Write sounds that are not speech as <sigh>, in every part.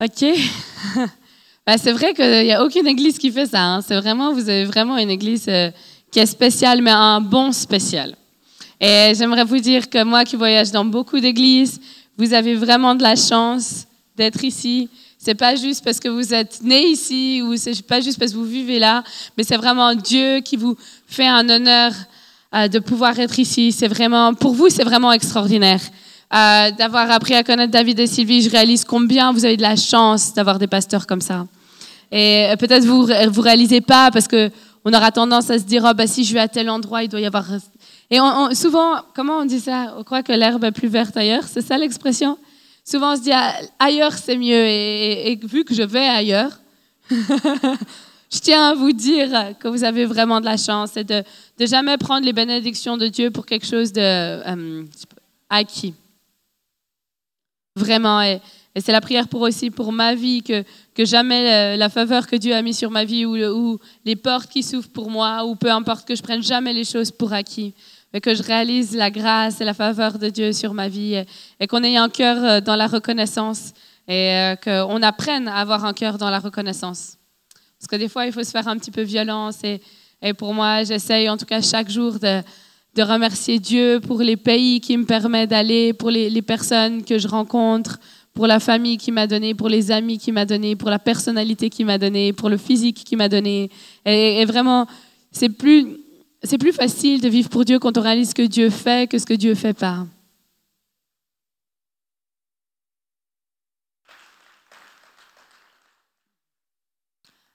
Ok. <laughs> Bah, c'est vrai qu'il n'y a aucune église qui fait ça. Hein. C'est vraiment, vous avez vraiment une église euh, qui est spéciale, mais un bon spécial. Et j'aimerais vous dire que moi qui voyage dans beaucoup d'églises, vous avez vraiment de la chance d'être ici. C'est pas juste parce que vous êtes né ici ou c'est pas juste parce que vous vivez là, mais c'est vraiment Dieu qui vous fait un honneur euh, de pouvoir être ici. C'est vraiment, pour vous, c'est vraiment extraordinaire. Euh, d'avoir appris à connaître David et Sylvie, je réalise combien vous avez de la chance d'avoir des pasteurs comme ça. Et euh, peut-être vous vous réalisez pas parce que on aura tendance à se dire oh, bah, si je vais à tel endroit, il doit y avoir. Et souvent, comment on dit ça? On croit que l'herbe est plus verte ailleurs. C'est ça l'expression? Souvent, on se dit ah, ailleurs c'est mieux. Et, vu que je vais ailleurs, <laughs> je tiens à vous dire que vous avez vraiment de la chance et de, jamais prendre les bénédictions de Dieu pour quelque chose de euh, acquis. Vraiment. Et, c'est la prière pour aussi pour ma vie, que, jamais la, faveur que Dieu a mis sur ma vie ou, ou, les portes qui s'ouvrent pour moi, ou peu importe, que je prenne jamais les choses pour acquis, mais que je réalise la grâce et la faveur de Dieu sur ma vie et, qu'on ait un cœur euh, dans la reconnaissance et euh, qu'on apprenne à avoir un cœur dans la reconnaissance. Parce que des fois, il faut se faire un petit peu violence et, pour moi, j'essaye en tout cas chaque jour de, de remercier Dieu pour les pays qui me permettent d'aller, pour les, personnes que je rencontre, pour la famille qui m'a donné, pour les amis qui m'a donné, pour la personnalité qui m'a donné, pour le physique qui m'a donné. Et, vraiment, c'est plus, c'est plus facile de vivre pour Dieu quand on réalise ce que Dieu fait que ce que Dieu fait pas.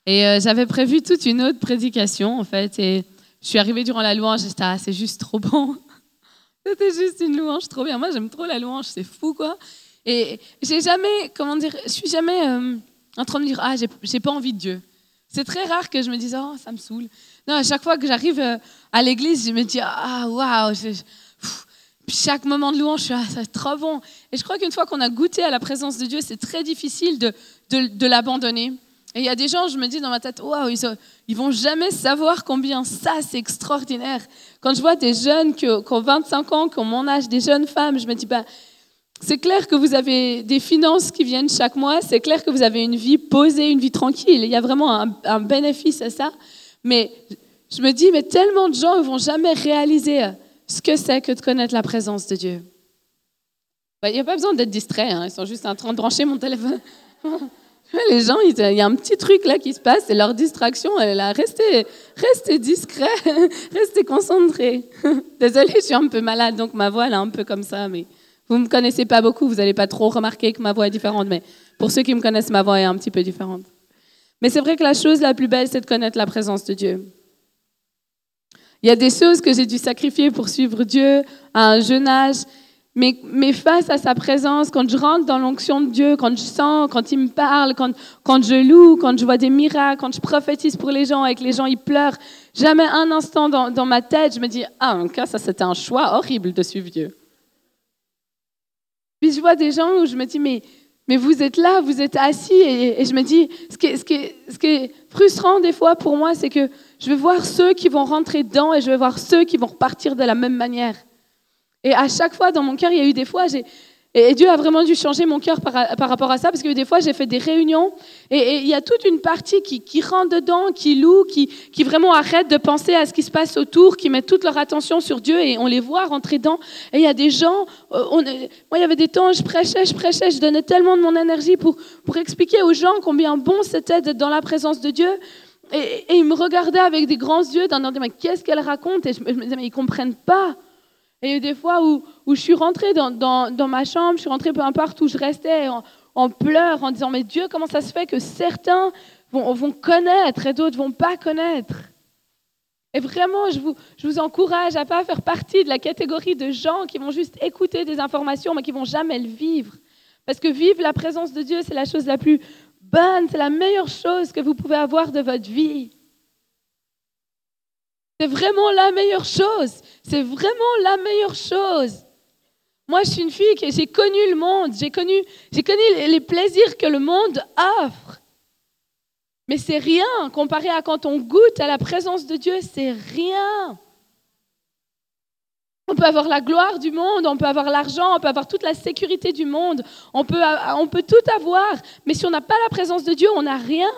Et euh, j'avais prévu toute une autre prédication, en fait, et je suis arrivée durant la louange j'étais, ah, c'est juste trop bon. <laughs> C'était juste une louange trop bien. Moi, j'aime trop la louange, c'est fou, quoi. Et j'ai jamais, comment dire, je suis jamais euh, en train de dire, ah, j'ai pas envie de Dieu. C'est très rare que je me dise, oh, ça me saoule. Non, à chaque fois que j'arrive euh, à l'église, je me dis, ah, waouh. Puis chaque moment de louange, suis, ah, c'est trop bon. Et je crois qu'une fois qu'on a goûté à la présence de Dieu, c'est très difficile de, de, de l'abandonner. Et il y a des gens, je me dis dans ma tête, waouh, ils, ils vont jamais savoir combien ça, c'est extraordinaire. Quand je vois des jeunes qui, ont 25 ans, qui ont mon âge, des jeunes femmes, je me dis, bah, c'est clair que vous avez des finances qui viennent chaque mois, c'est clair que vous avez une vie posée, une vie tranquille. Il y a vraiment un, bénéfice à ça. Mais je me dis, mais tellement de gens ne vont jamais réaliser ce que c'est que de connaître la présence de Dieu. Il n'y a pas besoin d'être distrait, hein. ils sont juste en train de brancher mon téléphone. <laughs> Les gens, il y a un petit truc là qui se passe, c'est leur distraction. Elle là, restez, restez discret, <laughs> restez concentré. <laughs> Désolée, je suis un peu malade, donc ma voix elle est un peu comme ça. Mais vous me connaissez pas beaucoup, vous n'allez pas trop remarquer que ma voix est différente. Mais pour ceux qui me connaissent, ma voix est un petit peu différente. Mais c'est vrai que la chose la plus belle, c'est de connaître la présence de Dieu. Il y a des choses que j'ai dû sacrifier pour suivre Dieu à un jeune âge. Mais, face à sa présence, quand je rentre dans l'onction de Dieu, quand je sens, quand il me parle, quand, quand je loue, quand je vois des miracles, quand je prophétise pour les gens et que les gens ils pleurent, jamais un instant dans, dans ma tête, je me dis, ah, en cas, ça c'était un choix horrible de suivre Dieu. Puis je vois des gens où je me dis, mais, mais vous êtes là, vous êtes assis, et, je me dis, ce qui, ce, qui ce qui est frustrant des fois pour moi, c'est que je vais voir ceux qui vont rentrer dedans et je vais voir ceux qui vont repartir de la même manière. Et à chaque fois, dans mon cœur, il y a eu des fois, et Dieu a vraiment dû changer mon cœur par, rapport à ça, parce que des fois, j'ai fait des réunions, et, il y a toute une partie qui, rentre dedans, qui loue, qui, qui, vraiment arrête de penser à ce qui se passe autour, qui met toute leur attention sur Dieu, et on les voit rentrer dedans. Et il y a des gens, euh, on, moi, il y avait des temps, je prêchais, je prêchais, je donnais tellement de mon énergie pour, pour expliquer aux gens combien bon c'était d'être dans la présence de Dieu. Et, ils me regardaient avec des grands yeux, dans mais qu'est-ce qu'elle raconte? Et je me disais, mais ils comprennent pas. Et il y a eu des fois où, je suis rentrée dans, ma chambre, je suis rentrée peu importe où je restais en, pleurs, en disant, mais Dieu, comment ça se fait que certains vont, connaître et d'autres vont pas connaître? Et vraiment, je vous, encourage à pas faire partie de la catégorie de gens qui vont juste écouter des informations, mais qui vont jamais le vivre. Parce que vivre la présence de Dieu, c'est la chose la plus bonne, c'est la meilleure chose que vous pouvez avoir de votre vie. C'est vraiment la meilleure chose. C'est vraiment la meilleure chose. Moi, je suis une fille qui j'ai connu le monde, j'ai connu, j'ai connu les plaisirs que le monde offre. Mais c'est rien comparé à quand on goûte à la présence de Dieu, c'est rien. On peut avoir la gloire du monde, on peut avoir l'argent, on peut avoir toute la sécurité du monde, on peut, on peut tout avoir, mais si on n'a pas la présence de Dieu, on n'a rien.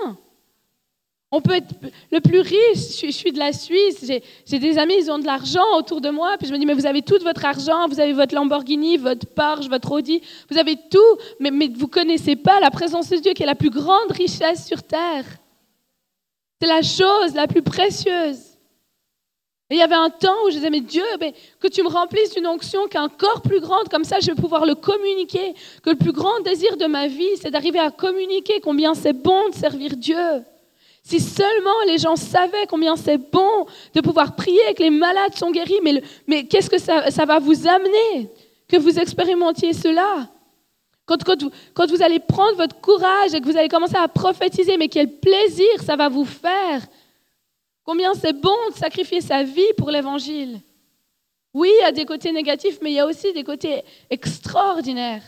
On peut être le plus riche. Je suis, de la Suisse. J'ai des amis, ils ont de l'argent autour de moi. Puis je me dis, mais vous avez tout votre argent. Vous avez votre Lamborghini, votre Porsche, votre Audi. Vous avez tout. Mais, vous ne connaissez pas la présence de Dieu qui est la plus grande richesse sur terre. C'est la chose la plus précieuse. Et il y avait un temps où je disais, mais Dieu, mais que tu me remplisses d'une onction qui est encore plus grande, comme ça je vais pouvoir le communiquer. Que le plus grand désir de ma vie, c'est d'arriver à communiquer combien c'est bon de servir Dieu. Si seulement les gens savaient combien c'est bon de pouvoir prier que les malades sont guéris, mais, mais qu'est-ce que ça, ça, va vous amener que vous expérimentiez cela? Quand, quand, vous, quand vous allez prendre votre courage et que vous allez commencer à prophétiser, mais quel plaisir ça va vous faire? Combien c'est bon de sacrifier sa vie pour l'évangile? Oui, il y a des côtés négatifs, mais il y a aussi des côtés extraordinaires.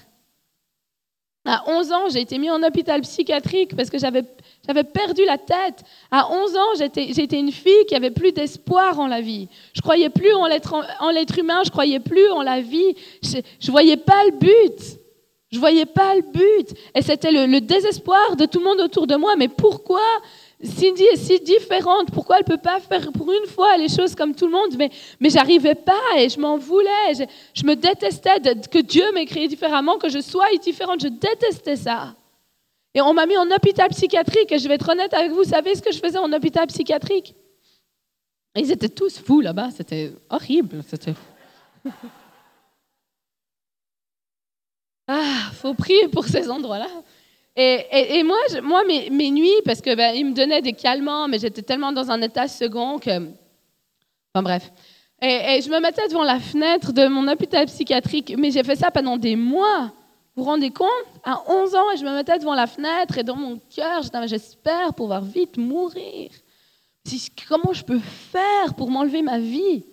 À 11 ans, j'ai été mis en hôpital psychiatrique parce que j'avais j'avais perdu la tête. À 11 ans, j'étais une fille qui avait plus d'espoir en la vie. Je croyais plus en l'être humain, je croyais plus en la vie. Je, ne voyais pas le but. Je voyais pas le but. Et c'était le, désespoir de tout le monde autour de moi. Mais pourquoi Cindy est si différente? Pourquoi elle peut pas faire pour une fois les choses comme tout le monde? Mais, mais j'arrivais pas et je m'en voulais. Je, je, me détestais que Dieu m'ait créé différemment, que je sois différente. Je détestais ça. Et on m'a mis en hôpital psychiatrique. Et je vais être honnête avec vous, vous savez ce que je faisais en hôpital psychiatrique? Ils étaient tous fous là-bas. C'était horrible. C'était. <laughs> ah, faut prier pour ces endroits-là. Et, moi, je, moi mes, nuits, parce que ben, me donnaient des calmants, mais j'étais tellement dans un état second que. Enfin bref. Et, je me mettais devant la fenêtre de mon hôpital psychiatrique, mais j'ai fait ça pendant des mois. Vous vous rendez compte À 11 ans, je me mettais devant la fenêtre et dans mon cœur, j'espère pouvoir vite mourir. Comment je peux faire pour m'enlever ma vie?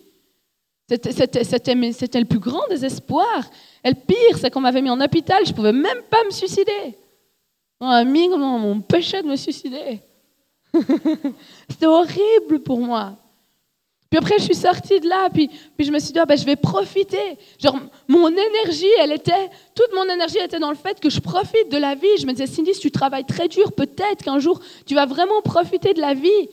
C'était le plus grand désespoir. Et le pire, c'est qu'on m'avait mis en hôpital, je ne pouvais même pas me suicider. On m'a mis mon péché de me suicider. <laughs> C'était horrible pour moi. Puis après, je suis sortie de là, puis, je me suis dit, ah, ben, je vais profiter. Genre, mon énergie, elle était, toute mon énergie était dans le fait que je profite de la vie. Je me disais, Cindy, si tu travailles très dur, peut-être qu'un jour, tu vas vraiment profiter de la vie.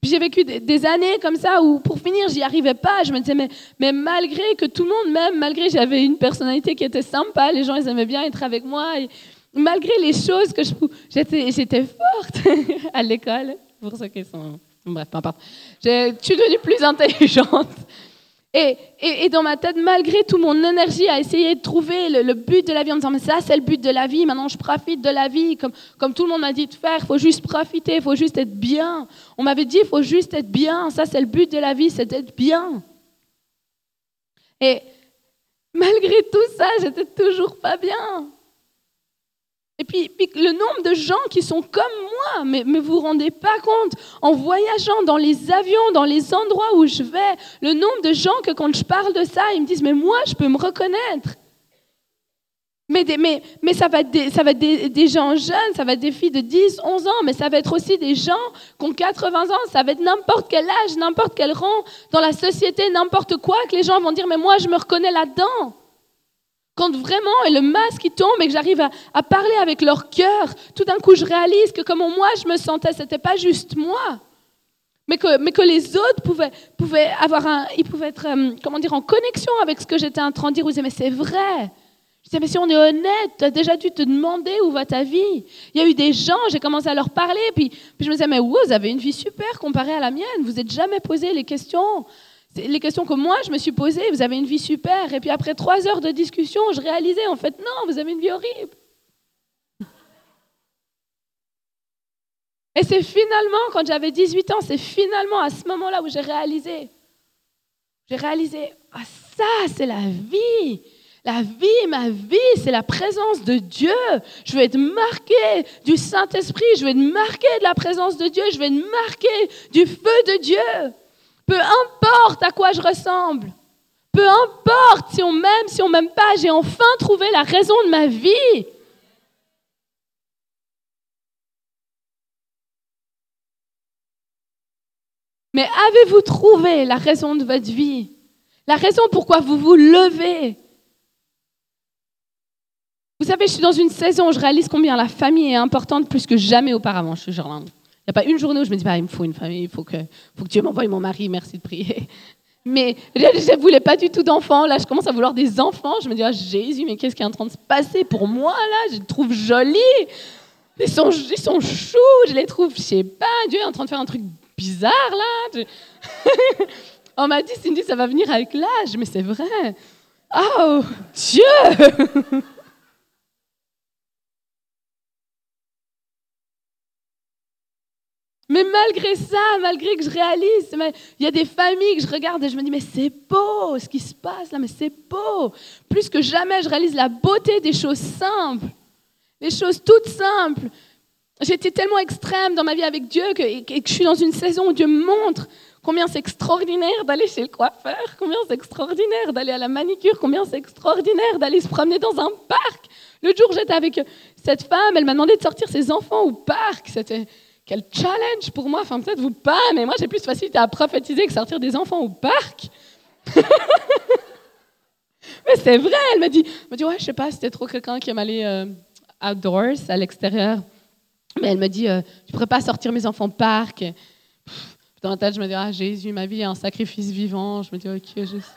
Puis j'ai vécu des, années comme ça où, pour finir, j'y arrivais pas. Je me disais, mais, malgré que tout le monde m'aime, malgré que j'avais une personnalité qui était sympa, les gens, ils aimaient bien être avec moi, malgré les choses que je... J'étais forte <laughs> à l'école, pour ceux qui sont Bref, peu importe. Je suis devenue plus intelligente. Et, et, dans ma tête, malgré tout, mon énergie à essayer de trouver le, but de la vie en disant, mais ça, c'est le but de la vie, maintenant je profite de la vie, comme, comme tout le monde m'a dit de faire, il faut juste profiter, il faut juste être bien. On m'avait dit, il faut juste être bien, ça, c'est le but de la vie, c'est d'être bien. Et malgré tout ça, j'étais toujours pas bien. Et puis, le nombre de gens qui sont comme moi, mais, vous vous rendez pas compte, en voyageant dans les avions, dans les endroits où je vais, le nombre de gens que quand je parle de ça, ils me disent, mais moi, je peux me reconnaître. Mais, mais, mais ça va être, des, ça va être des, gens jeunes, ça va être des filles de 10, 11 ans, mais ça va être aussi des gens qui ont 80 ans, ça va être n'importe quel âge, n'importe quel rang dans la société, n'importe quoi, que les gens vont dire, mais moi, je me reconnais là-dedans. Quand vraiment, le masque qui tombe et que j'arrive à, parler avec leur cœur, tout d'un coup, je réalise que comment moi je me sentais, c'était pas juste moi. Mais que, mais que les autres pouvaient, pouvaient avoir un, ils pouvaient être, euh, comment dire, en connexion avec ce que j'étais en train de dire. Ils disaient, mais c'est vrai. Je disais, mais si on est honnête, tu as déjà dû te demander où va ta vie. Il y a eu des gens, j'ai commencé à leur parler, puis, puis je me disais, mais vous avez une vie super comparée à la mienne. Vous n'êtes jamais posé les questions les questions que moi je me suis posées, vous avez une vie super, et puis après trois heures de discussion, je réalisais en fait non, vous avez une vie horrible. Et c'est finalement, quand j'avais 18 ans, c'est finalement à ce moment-là où j'ai réalisé, j'ai réalisé, ah ça c'est la vie. La vie, ma vie, c'est la présence de Dieu. Je veux être marqué du Saint-Esprit, je veux être marqué de la présence de Dieu, je veux être marqué du feu de Dieu. Peu importe à quoi je ressemble, Peu importe si on m'aime, si on m'aime pas, j'ai enfin trouvé la raison de ma vie. Mais avez-vous trouvé la raison de votre vie? La raison pourquoi vous vous levez? Vous savez, je suis dans une saison où je réalise combien la famille est importante plus que jamais auparavant. Je suis il n'y a pas une journée où je me dis, bah, il me faut une famille, il faut que, faut que Dieu m'envoie mon mari, merci de prier. <laughs> Mais je ne voulais pas du tout d'enfants. Là, je commence à vouloir des enfants. Je me dis, ah, Jésus, mais qu'est-ce qui est en train de se passer pour moi, là? Je les trouve jolis. Ils sont, ils sont choux, je les trouve, je sais pas, Dieu est en train de faire un truc bizarre là. <laughs> On m'a dit, Cindy, ça va venir avec l'âge, mais c'est vrai. Oh, Dieu <laughs> Mais malgré ça, malgré que je réalise, il y a des familles que je regarde et je me dis, mais c'est beau ce qui se passe là, mais c'est beau. Plus que jamais, je réalise la beauté des choses simples, les choses toutes simples. J'étais tellement extrême dans ma vie avec Dieu que, et que je suis dans une saison où Dieu me montre combien c'est extraordinaire d'aller chez le coiffeur, combien c'est extraordinaire d'aller à la manicure, combien c'est extraordinaire d'aller se promener dans un parc. Le jour, j'étais avec cette femme, elle m'a demandé de sortir ses enfants au parc. C'était quel challenge pour moi. Enfin, peut-être vous pas, mais moi, j'ai plus facilité à prophétiser que sortir des enfants au parc. <laughs> mais c'est vrai, elle m'a dit, elle dit, ouais, je sais pas, c'était trop quelqu'un qui aime aller euh, outdoors, à l'extérieur. Mais elle me dit, euh, je pourrais pas sortir mes enfants au parc. dans la tête, je me dis, ah Jésus, ma vie est un sacrifice vivant. Je me dis, ok, juste.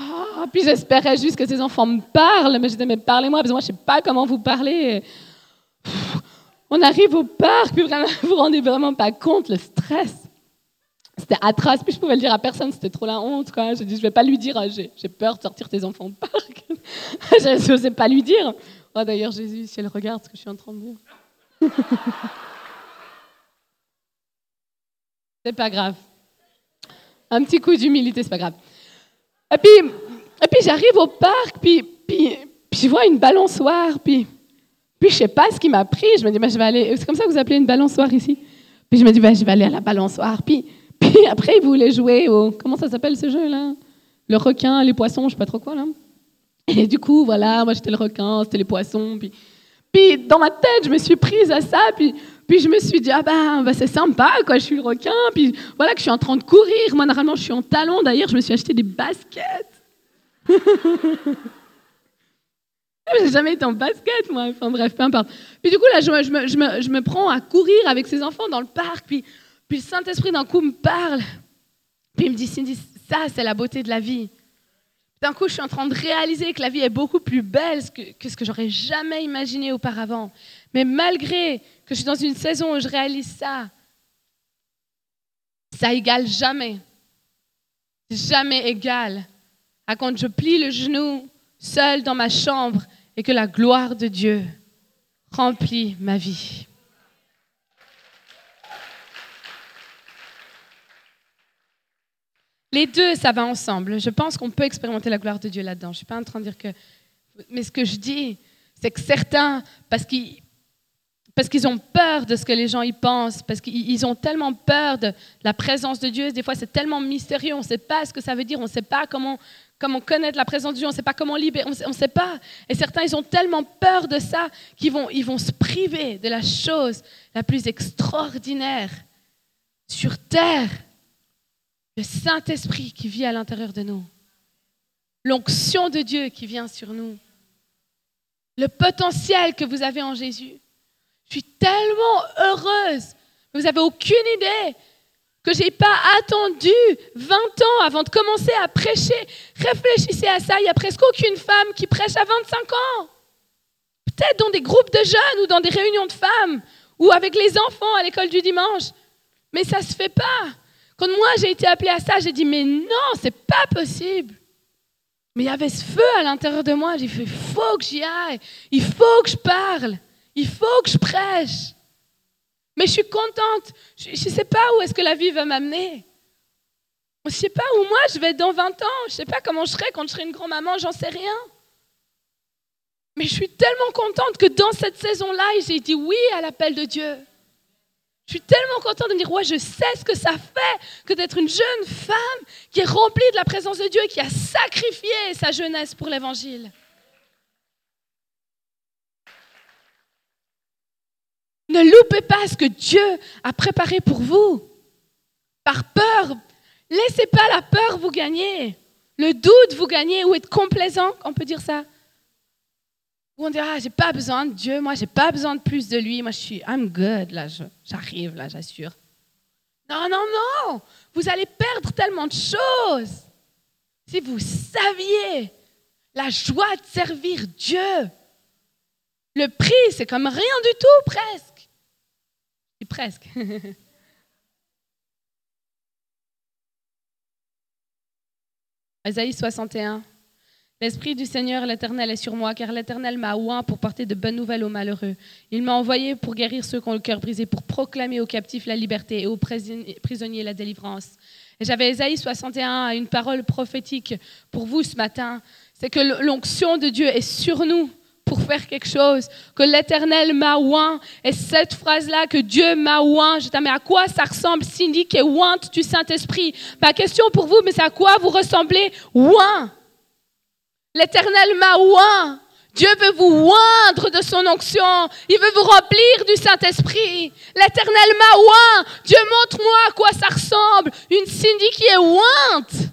Ah, puis j'espérais juste que ces enfants me parlent. Mais je disais, mais parlez-moi, parce que moi, je ne sais pas comment vous parler. On arrive au parc, puis vraiment, <laughs> vous vous rendez vraiment pas compte, le stress. C'était atroce, puis je pouvais le dire à personne, c'était trop la honte. Quoi. J'ai dit, je vais pas lui dire, j'ai peur de sortir tes enfants au parc. <laughs> je n'osais pas lui dire. Oh, D'ailleurs, Jésus, si elle regarde ce que je suis en train de dire. <laughs> c'est pas grave. Un petit coup d'humilité, c'est pas grave. Et puis, et puis j'arrive au parc, puis, puis, puis je vois une balançoire, puis, puis je sais pas ce qui m'a pris. Je me dis, bah, je vais aller. C'est comme ça que vous appelez une balançoire ici. Puis je me dis, bah, je vais aller à la balançoire. Puis, puis <laughs> après, ils voulaient jouer au. Comment ça s'appelle ce jeu-là? Le requin, les poissons, je sais pas trop quoi, là. Et du coup, voilà, moi j'étais le requin, c'était les poissons. Puis, puis dans ma tête, je me suis prise à ça. Puis, puis je me suis dit, ah ben, bah, c'est sympa, quoi, je suis le requin. Puis voilà que je suis en train de courir. Moi, normalement, je suis en talon. D'ailleurs, je me suis acheté des baskets. <laughs> J'ai jamais été en basket, moi. Enfin bref, peu importe. Puis du coup, là, je me, prends à courir avec ces enfants dans le parc. Puis, puis le Saint-Esprit, d'un coup, me parle. Puis il me dit, Cindy, ça, c'est la beauté de la vie. D'un coup, je suis en train de réaliser que la vie est beaucoup plus belle que, ce que j'aurais jamais imaginé auparavant. Mais malgré que je suis dans une saison où je réalise ça, ça égale jamais, jamais égal à quand je plie le genou seul dans ma chambre et que la gloire de Dieu remplit ma vie. Les deux, ça va ensemble. Je pense qu'on peut expérimenter la gloire de Dieu là-dedans. Je ne suis pas en train de dire que... Mais ce que je dis, c'est que certains, parce qu'ils parce qu'ils ont peur de ce que les gens y pensent, parce qu'ils ont tellement peur de la présence de Dieu. Des fois, c'est tellement mystérieux, on ne sait pas ce que ça veut dire, on ne sait pas comment, comment connaître la présence de Dieu, on ne sait pas comment libérer, on ne sait pas. Et certains, ils ont tellement peur de ça qu'ils vont, ils vont se priver de la chose la plus extraordinaire sur terre le Saint-Esprit qui vit à l'intérieur de nous, l'onction de Dieu qui vient sur nous, le potentiel que vous avez en Jésus. Je suis tellement heureuse. Vous n'avez aucune idée que je n'ai pas attendu 20 ans avant de commencer à prêcher. Réfléchissez à ça, il n'y a presque aucune femme qui prêche à 25 ans. Peut-être dans des groupes de jeunes ou dans des réunions de femmes ou avec les enfants à l'école du dimanche. Mais ça ne se fait pas. Quand moi j'ai été appelée à ça, j'ai dit mais non, c'est pas possible. Mais il y avait ce feu à l'intérieur de moi. J'ai fait faut que j'y aille, il faut que je parle, il faut que je prêche. Mais je suis contente. Je ne sais pas où est-ce que la vie va m'amener. Je ne sais pas où moi je vais dans 20 ans. Je ne sais pas comment je serai quand je serai une grand-maman, j'en sais rien. Mais je suis tellement contente que dans cette saison-là, j'ai dit oui à l'appel de Dieu. Je Je suis tellement contente de me dire, ouais, je sais ce que ça fait que d'être une jeune femme qui est remplie de la présence de Dieu et qui a sacrifié sa jeunesse pour l'évangile. Ne loupez pas ce que Dieu a préparé pour vous. Par peur, laissez pas la peur vous gagner, le doute vous gagner ou être complaisant, on peut dire ça. Ou on dit, ah, j'ai pas besoin de Dieu, moi, j'ai pas besoin de plus de lui, moi, je suis, I'm good, là, j'arrive, là, j'assure. Non, non, non, vous allez perdre tellement de choses. Si vous saviez la joie de servir Dieu, le prix, c'est comme rien du tout, presque. Presque. <laughs> Isaïe 61. L'Esprit du Seigneur l'Éternel est sur moi, car l'Éternel m'a oint pour porter de bonnes nouvelles aux malheureux. Il m'a envoyé pour guérir ceux qui ont le cœur brisé, pour proclamer aux captifs la liberté et aux prisonniers la délivrance. Et j'avais Isaïe 61, une parole prophétique pour vous ce matin. C'est que l'onction de Dieu est sur nous pour faire quelque chose, que l'Éternel m'a oint. Et cette phrase-là, que Dieu m'a oint, je mais à quoi ça ressemble Cindy qui est ointe du Saint-Esprit? Ma question pour vous, mais c'est à quoi vous ressemblez oint? L'Éternel m'a. Dieu veut vous oindre de son onction. Il veut vous remplir du Saint-Esprit. L'Éternel m'a oint. Dieu montre-moi à quoi ça ressemble. Une Cindy qui est ointe,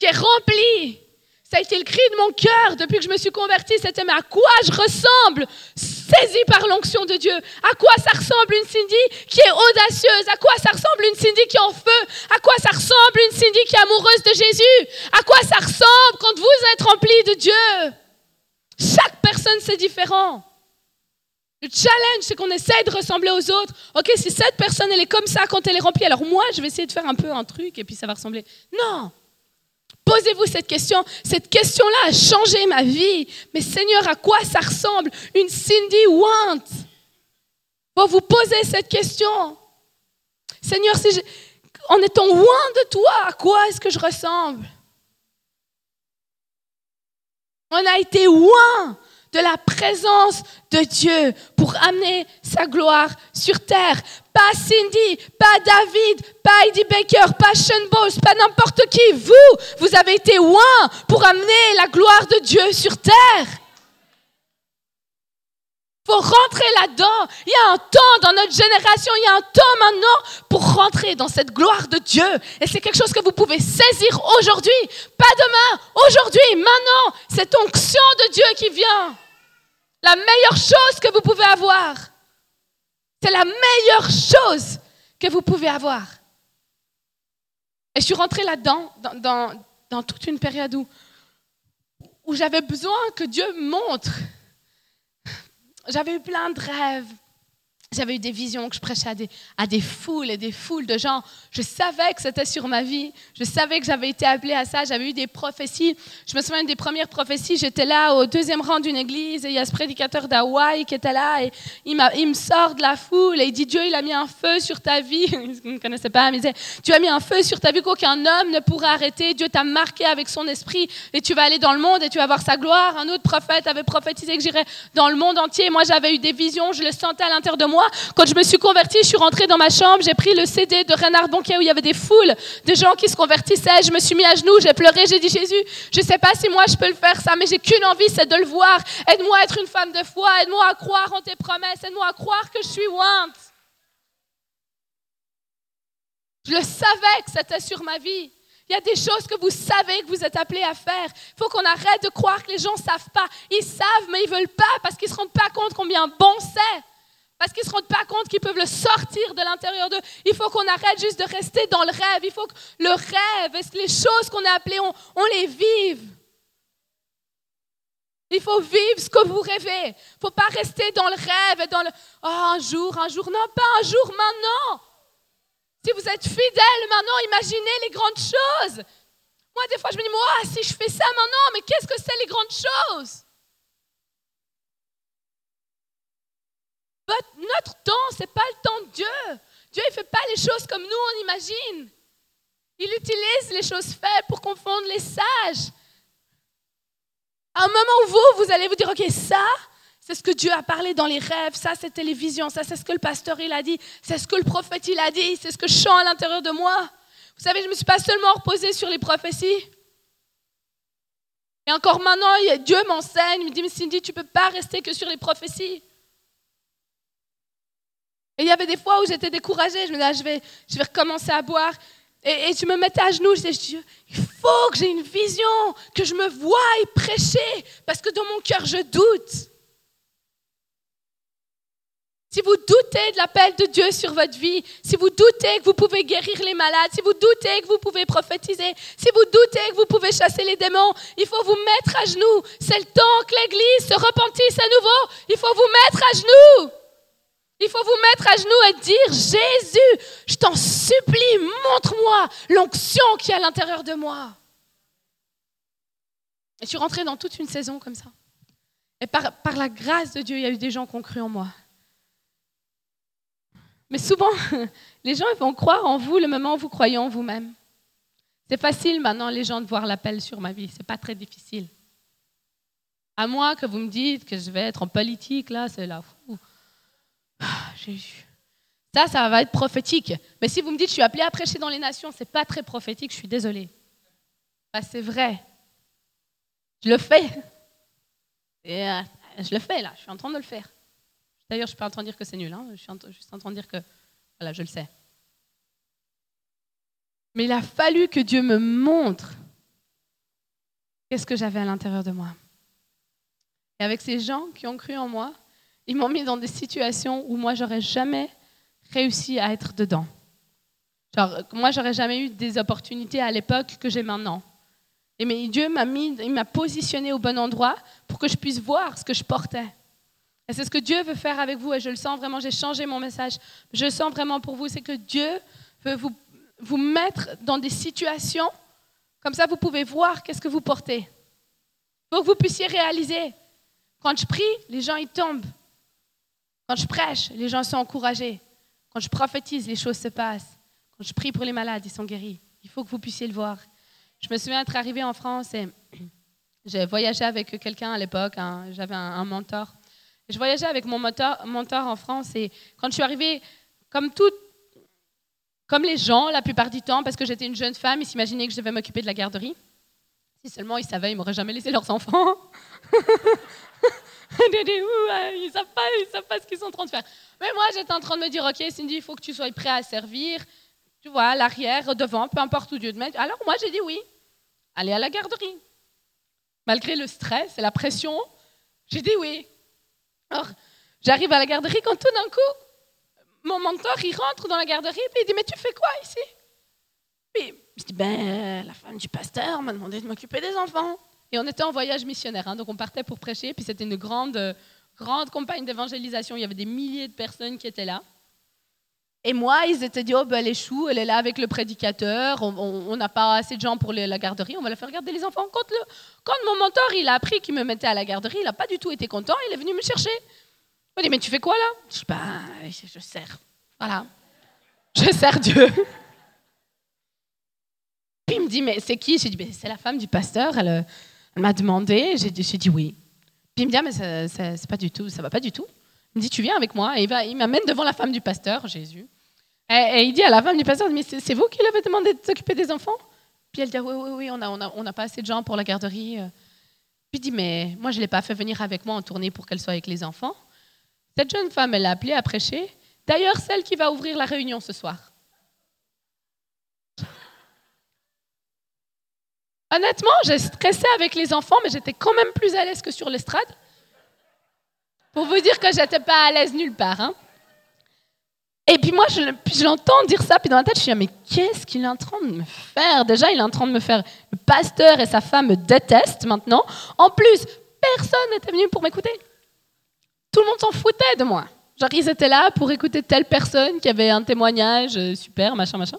qui est remplie. Ça a été le cri de mon cœur depuis que je me suis convertie. C'était mais à quoi je ressemble Saisi par l'onction de Dieu? À quoi ça ressemble une Cindy qui est audacieuse? À quoi ça ressemble une Cindy qui est en feu? À quoi ça ressemble une Cindy qui est amoureuse de Jésus? À quoi ça ressemble quand vous êtes rempli de Dieu? Chaque personne, c'est différent. Le challenge, c'est qu'on essaie de ressembler aux autres. Ok, si cette personne, elle est comme ça quand elle est remplie, alors moi, je vais essayer de faire un peu un truc et puis ça va ressembler. Non, Posez-vous cette question. Cette question-là a changé ma vie. Mais Seigneur, à quoi ça ressemble? Une Cindy Want Pour vous poser cette question. Seigneur, en étant loin de toi, à quoi est-ce que je ressemble? On a été loin de la présence de Dieu pour amener sa gloire sur terre. Pas Cindy, pas David, pas Heidi Baker, pas Sean Bowles, pas n'importe qui. Vous, vous avez été loin pour amener la gloire de Dieu sur terre. faut rentrer là-dedans. Il y a un temps dans notre génération, il y a un temps maintenant pour rentrer dans cette gloire de Dieu. Et c'est quelque chose que vous pouvez saisir aujourd'hui, pas demain, aujourd'hui, maintenant. Cette onction de Dieu qui vient. La meilleure chose que vous pouvez avoir. C'est la meilleure chose que vous pouvez avoir. Et je suis rentrée là-dedans, dans, toute une période où, où j'avais besoin que Dieu montre. J'avais eu plein de rêves, j'avais eu des visions que je prêchais à des, à des foules et des foules de gens. Je savais que c'était sur ma vie. Je savais que j'avais été appelée à ça. J'avais eu des prophéties. Je me souviens des premières prophéties. J'étais là au deuxième rang d'une église et il y a ce prédicateur d'Hawaï qui était là et il, il, me sort de la foule et il dit Dieu, il a mis un feu sur ta vie. <laughs> Il ne connaissait pas, mais il disait Tu as mis un feu sur ta vie qu'aucun homme ne pourra arrêter. Dieu t'a marqué avec son esprit et tu vas aller dans le monde et tu vas voir sa gloire. Un autre prophète avait prophétisé que j'irais dans le monde entier. Moi, j'avais eu des visions. Je le sentais à l'intérieur de moi quand je me suis convertie, je suis rentrée dans ma chambre, j'ai pris le CD de Renard Bonquet où il y avait des foules de gens qui se convertissaient. Je me suis mis à genoux, j'ai pleuré, j'ai dit Jésus, je ne sais pas si moi je peux le faire ça, mais j'ai qu'une envie, c'est de le voir. Aide-moi à être une femme de foi, aide-moi à croire en tes promesses, aide-moi à croire que je suis ointe. Je le savais que c'était sur ma vie. Il y a des choses que vous savez que vous êtes appelés à faire. Il faut qu'on arrête de croire que les gens ne savent pas. Ils savent, mais ils ne veulent pas parce qu'ils ne se rendent pas compte combien bon c'est. Parce qu'ils ne se rendent pas compte qu'ils peuvent le sortir de l'intérieur d'eux. Il faut qu'on arrête juste de rester dans le rêve. Il faut que le rêve et les choses qu'on a appelées, on, les vive? Il faut vivre ce que vous rêvez. Il ne faut pas rester dans le rêve et dans le oh, un jour, un jour. Non, pas un jour, maintenant. Si vous êtes fidèle maintenant, imaginez les grandes choses. Moi, des fois, je me dis, moi, si je fais ça maintenant, mais qu'est-ce que c'est les grandes choses? Notre temps, ce n'est pas le temps de Dieu. Dieu ne fait pas les choses comme nous, on imagine. Il utilise les choses faibles pour confondre les sages. À un moment où vous, vous allez vous dire, OK, ça, C'est ce que Dieu a parlé dans les rêves, ça c'était les visions, ça c'est ce que le pasteur il a dit, c'est ce que le prophète il a dit, c'est ce que je chante à l'intérieur de moi. Vous savez, je ne me suis pas seulement reposée sur les prophéties. Et encore maintenant, Dieu m'enseigne, il me dit, mais Cindy, tu ne peux pas rester que sur les prophéties. Et il y avait des fois où j'étais découragée, je me disais, ah, je, vais, je vais recommencer à boire. Et, je me mettais à genoux, je disais, il faut que j'ai une vision, que je me voie y prêcher, parce que dans mon cœur, je doute. Si vous doutez de l'appel de Dieu sur votre vie, si vous doutez que vous pouvez guérir les malades, si vous doutez que vous pouvez prophétiser, si vous doutez que vous pouvez chasser les démons, il faut vous mettre à genoux. C'est le temps que l'Église se repentisse à nouveau. Il faut vous mettre à genoux. Il faut vous mettre à genoux et dire, Jésus, je t'en supplie, montre-moi l'onction qui est à l'intérieur de moi. Et je suis rentrée dans toute une saison comme ça. Et par, par la grâce de Dieu, il y a eu des gens qui ont cru en moi. Mais souvent, <laughs> les gens vont croire en vous le moment où vous croyez en vous-même. C'est facile maintenant, les gens, de voir l'appel sur ma vie. C'est pas très difficile. À moins que vous me dites que je vais être en politique, là, c'est là. Ah, Ça, ça va être prophétique. Mais si vous me dites, je suis appelé à prêcher dans les nations, c'est pas très prophétique, je suis désolée. Bah, c'est vrai. Je le fais. Et, euh, je le fais, là. Je suis en train de le faire. D'ailleurs, je suis pas en train de dire que c'est nul. Hein. Je suis juste en train de dire que, voilà, je le sais. Mais il a fallu que Dieu me montre qu'est-ce que j'avais à l'intérieur de moi. Et avec ces gens qui ont cru en moi, ils m'ont mis dans des situations où moi, j'aurais jamais réussi à être dedans. Genre, moi, j'aurais jamais eu des opportunités à l'époque que j'ai maintenant. Et mais Dieu m'a mis, il m'a positionné au bon endroit pour que je puisse voir ce que je portais. Et c'est ce que Dieu veut faire avec vous, et je le sens vraiment, j'ai changé mon message. Je sens vraiment pour vous, c'est que Dieu veut vous, vous mettre dans des situations, comme ça vous pouvez voir qu'est-ce que vous portez. Pour que vous puissiez réaliser. Quand je prie, les gens ils tombent. Quand je prêche, les gens sont encouragés. Quand je prophétise, les choses se passent. Quand je prie pour les malades, ils sont guéris. Il faut que vous puissiez le voir. Je me souviens être arrivée en France et <clears throat> j'ai voyagé avec quelqu'un à l'époque, j'avais un mentor. Je voyageais avec mon mentor, en France et quand je suis arrivée, comme tout, comme les gens la plupart du temps, parce que j'étais une jeune femme, ils s'imaginaient que je devais m'occuper de la garderie. Si seulement ils savaient, ils m'auraient jamais laissé leurs enfants. <laughs> <laughs> ils savent pas, ils savent pas ce qu'ils sont en train de faire. Mais moi, j'étais en train de me dire, ok, Cindy, il faut que tu sois prêt à servir. Tu vois, l'arrière, devant, peu importe où Dieu te met. Alors moi, j'ai dit oui. Aller à la garderie. Malgré le stress et la pression, j'ai dit oui. Alors, j'arrive à la garderie quand tout d'un coup, mon mentor, il rentre dans la garderie et il dit, mais tu fais quoi ici? Puis je dis, ben, la femme du pasteur m'a demandé de m'occuper des enfants. Et on était en voyage missionnaire, hein, donc on partait pour prêcher, puis c'était une grande, grande campagne d'évangélisation. Il y avait des milliers de personnes qui étaient là. Et moi, ils étaient dit, oh, ben, elle est chou, elle est là avec le prédicateur, on n'a pas assez de gens pour la garderie, on va la faire garder les enfants. Quand, le, quand mon mentor, il a appris qu'il me mettait à la garderie, il n'a pas du tout été content, il est venu me chercher. Il m'a dit, mais tu fais quoi là? Je dis, ben, je sers. Voilà. <laughs> Je sers Dieu. Puis il me dit, mais c'est qui? J'ai dit, c'est la femme du pasteur, elle, m'a demandé, j'ai dit, oui. Puis il me dit, ah, mais ça, c'est pas du tout, ça va pas du tout. Il me dit, tu viens avec moi. Et il, il m'amène devant la femme du pasteur, Jésus. Et, il dit à la femme du pasteur, mais c'est vous qui lui avez demandé de s'occuper des enfants? Puis elle dit, oui, oui, oui, on n'a on a, on a pas assez de gens pour la garderie. Puis il dit, mais moi, je ne l'ai pas fait venir avec moi en tournée pour qu'elle soit avec les enfants. Cette jeune femme, elle l'a appelée à prêcher. D'ailleurs, celle qui va ouvrir la réunion ce soir. Honnêtement, j'ai stressé avec les enfants, mais j'étais quand même plus à l'aise que sur l'estrade. Pour vous dire que j'étais pas à l'aise nulle part. Hein. Et puis moi, je, l'entends dire ça, puis dans ma tête, je suis là, mais qu'est-ce qu'il est en train de me faire? Déjà, il est en train de me faire. Le pasteur et sa femme me détestent maintenant. En plus, personne n'était venu pour m'écouter. Tout le monde s'en foutait de moi. Genre, ils étaient là pour écouter telle personne qui avait un témoignage euh, super, machin, machin.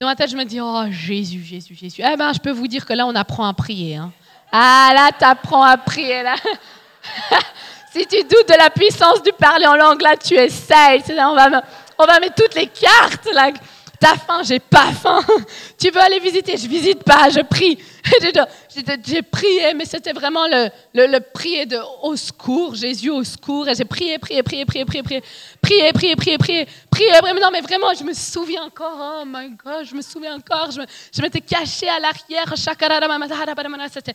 Dans ma tête, je me dis, oh Jésus, Jésus, Jésus. Eh ben, je peux vous dire que là, on apprend à prier. Hein. Ah là, t'apprends à prier là. <laughs> Si tu doutes de la puissance du parler en langue, là, tu essayes. On va, on va mettre toutes les cartes, là. T'as faim J'ai pas faim. Tu veux aller visiter Je visite pas, je prie. <laughs> J'ai prié, mais c'était vraiment le, le, le, prier de au secours, Jésus au secours. Et j'ai prié, prié, prié, prié, prié, prié, prié, prié, prié, prié, prié. Non, mais vraiment, je me souviens encore. Oh my God, je me souviens encore. Je m'étais cachée à l'arrière. C'était.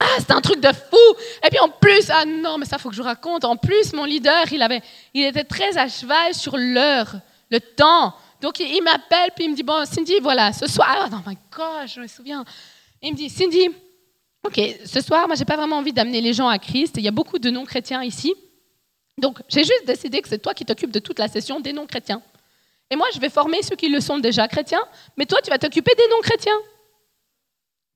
Ah, c'est un truc de fou. Et puis en plus, ah non, mais ça faut que je vous raconte. En plus, mon leader, il avait, il était très à cheval sur l'heure, le temps. Donc il, m'appelle puis il me dit bon, Cindy, voilà, ce soir. Oh my God, je me souviens. Il me dit Cindy, ok, ce soir, moi j'ai pas vraiment envie d'amener les gens à Christ. Il y a beaucoup de non-chrétiens ici. Donc j'ai juste décidé que c'est toi qui t'occupes de toute la session des non-chrétiens. Et moi, je vais former ceux qui le sont déjà chrétiens, mais toi, tu vas t'occuper des non-chrétiens.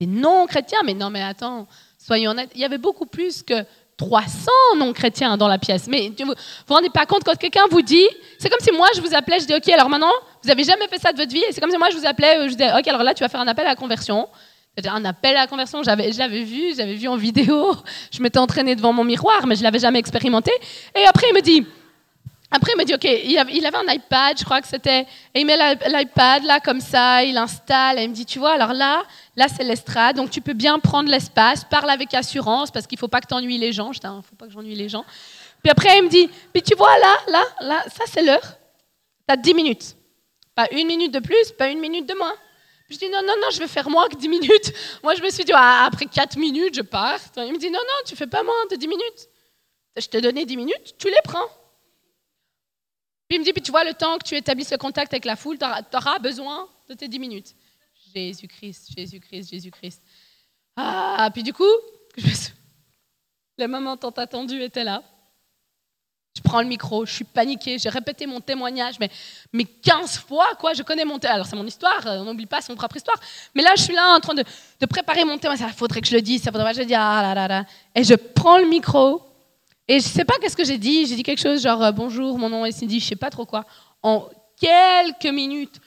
Des non-chrétiens, mais non, mais attends, Soyons honnêtes, il y avait beaucoup plus que 300 non-chrétiens dans la pièce. Mais vous ne vous rendez pas compte quand quelqu'un vous dit, c'est comme si moi je vous appelais, je dis ok, alors maintenant, vous n'avez jamais fait ça de votre vie, et c'est comme si moi je vous appelais, je disais ok, alors là tu vas faire un appel à la conversion. Un appel à la conversion, j'avais, je l'avais vu, j'avais vu en vidéo, <laughs> je m'étais entraînée devant mon miroir, mais je l'avais jamais expérimenté. Et après il me dit, après, il me dit, OK, il avait un iPad, je crois que c'était. Et il met l'iPad là, comme ça, il installe, et il me dit, tu vois, alors là, là, c'est l'estrade, donc tu peux bien prendre l'espace, parle avec assurance, parce qu'il ne faut pas que tu ennuies les gens. Je ne faut pas que j'ennuie les gens. Puis après, il me dit, puis tu vois, là, là, là, ça, c'est l'heure. Tu as 10 minutes. Pas une minute de plus, pas une minute de moins. Je dis, non, non, non, je vais faire moins que 10 minutes. <laughs> Moi, je me suis dit, ah, après 4 minutes, je pars. Il me dit, non, non, tu fais pas moins de 10 minutes. Je t'ai donné 10 minutes, tu les prends. Puis il me dit, puis tu vois, le temps que tu établisses le contact avec la foule, tu auras, besoin de tes 10 minutes. Jésus-Christ, Jésus-Christ, Jésus-Christ. Ah, puis du coup, <laughs> le moment tant attendu était là. Je prends le micro, je suis paniquée, j'ai répété mon témoignage, mais, mais 15 fois, quoi, je connais mon témoignage. Alors c'est mon histoire, on n'oublie pas son propre histoire. Mais là, je suis là en train de, de préparer mon témoignage. Il faudrait que je le dise, ça faudrait que je le dise. Ah là là là. Et je prends le micro et je sais pas qu'est-ce que j'ai dit. J'ai dit quelque chose genre euh, bonjour, mon nom est Cindy, je sais pas trop quoi. En quelques minutes,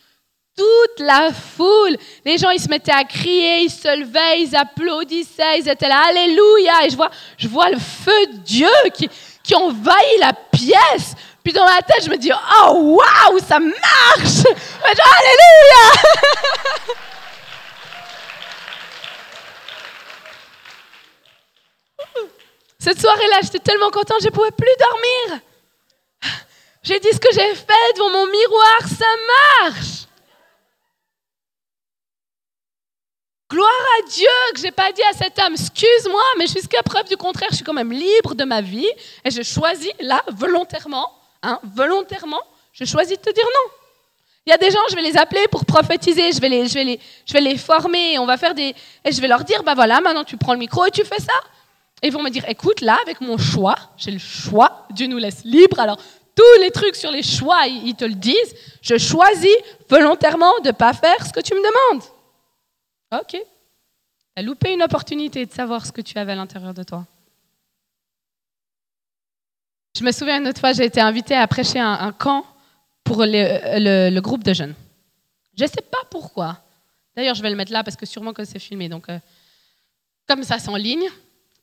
toute la foule, les gens ils se mettaient à crier, ils se levaient, ils applaudissaient, ils étaient là, alléluia. Et je vois, je vois le feu de Dieu qui, qui envahit la pièce. Puis dans ma tête, je me dis, oh waouh, ça marche. alléluia. <laughs> Cette soirée-là, j'étais tellement contente, je ne pouvais plus dormir. J'ai dit ce que j'ai fait devant mon miroir, ça marche. Gloire à Dieu que j'ai pas dit à cette âme, excuse-moi, mais jusqu'à preuve du contraire, je suis quand même libre de ma vie et je choisis là, volontairement, hein, volontairement, je choisis de te dire non. Il y a des gens, je vais les appeler pour prophétiser, je vais les, je vais les, je vais les former, on va faire des, et je vais leur dire, bah voilà, maintenant tu prends le micro et tu fais ça. Et vont me dire, écoute, là, avec mon choix, j'ai le choix, Dieu nous laisse libre. Alors, tous les trucs sur les choix, ils te le disent. Je choisis volontairement de ne pas faire ce que tu me demandes. Ok. Tu as loupé une opportunité de savoir ce que tu avais à l'intérieur de toi. Je me souviens une autre fois, j'ai été invitée à prêcher un, camp pour le, groupe de jeunes. Je ne sais pas pourquoi. D'ailleurs, je vais le mettre là parce que sûrement que c'est filmé. Donc, euh, comme ça, c'est en ligne.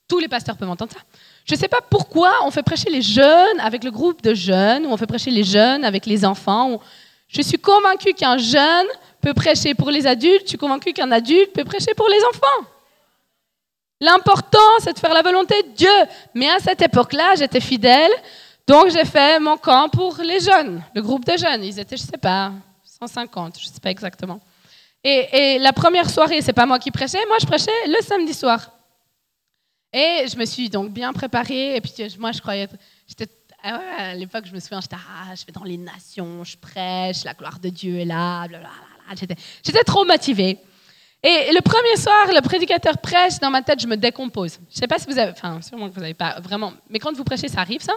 Tous les pasteurs peuvent entendre ça. Je ne sais pas pourquoi on fait prêcher les jeunes avec le groupe de jeunes, ou on fait prêcher les jeunes avec les enfants. Je suis convaincue qu'un jeune peut prêcher pour les adultes, je suis convaincue qu'un adulte peut prêcher pour les enfants. L'important, c'est de faire la volonté de Dieu. Mais à cette époque-là, j'étais fidèle, donc j'ai fait mon camp pour les jeunes, le groupe de jeunes. Ils étaient, je ne sais pas, 150, je ne sais pas exactement. Et, et la première soirée, c'est pas moi qui prêchais, moi je prêchais le samedi soir. Et je me suis donc bien préparée. Et puis moi, je croyais. J'étais, ah à l'époque, je me souviens, j'étais, ah, je vais dans les nations, je prêche, la gloire de Dieu est là, blablabla. J'étais, j'étais trop motivée. Et le premier soir, le prédicateur prêche, dans ma tête, je me décompose. Je ne sais pas si vous avez, enfin, sûrement que vous n'avez pas vraiment, mais quand vous prêchez, ça arrive, ça.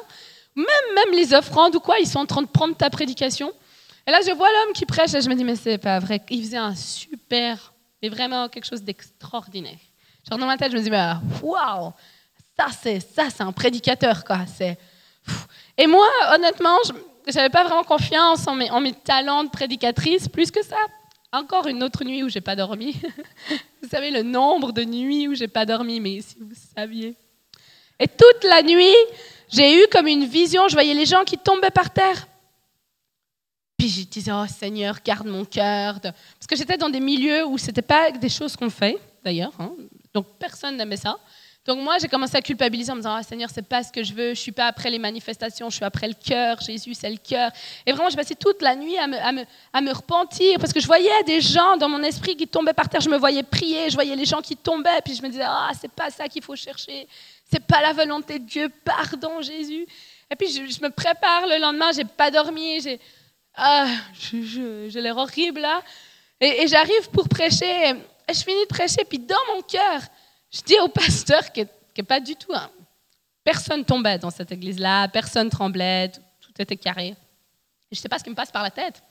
Même, même les offrandes ou quoi, ils sont en train de prendre ta prédication. Et là, je vois l'homme qui prêche et je me dis, mais c'est pas vrai. Il faisait un super, mais vraiment quelque chose d'extraordinaire. Genre dans ma tête, je me dis, bah, waouh, ça c'est ça c'est un prédicateur quoi. Et moi, honnêtement, je n'avais pas vraiment confiance en mes, en mes talents de prédicatrice plus que ça. Encore une autre nuit où j'ai pas dormi. <laughs> vous savez le nombre de nuits où j'ai pas dormi, mais si vous saviez. Et toute la nuit, j'ai eu comme une vision. Je voyais les gens qui tombaient par terre. Puis je disais, oh Seigneur, garde mon cœur. Parce que j'étais dans des milieux où ce n'était pas des choses qu'on fait, d'ailleurs. Hein. Donc personne n'aimait ça. Donc moi, j'ai commencé à culpabiliser en me disant, ah, Seigneur, c'est pas ce que je veux, je suis pas après les manifestations, je suis après le cœur, Jésus, c'est le cœur. Et vraiment, j'ai passé toute la nuit à me, à, me, à me, repentir parce que je voyais des gens dans mon esprit qui tombaient par terre, je me voyais prier, je voyais les gens qui tombaient, puis je me disais, ah, c'est pas ça qu'il faut chercher, c'est pas la volonté de Dieu, pardon Jésus. Et puis je, me prépare. Le lendemain, j'ai pas dormi, j'ai ah, j'ai l'air horrible là. Et, j'arrive pour prêcher, je finis de prêcher, puis dans mon cœur, je dis au pasteur que, pas du tout. Hein. Personne tombait dans cette église-là, personne tremblait, tout, était carré. je ne sais pas ce qui me passe par la tête.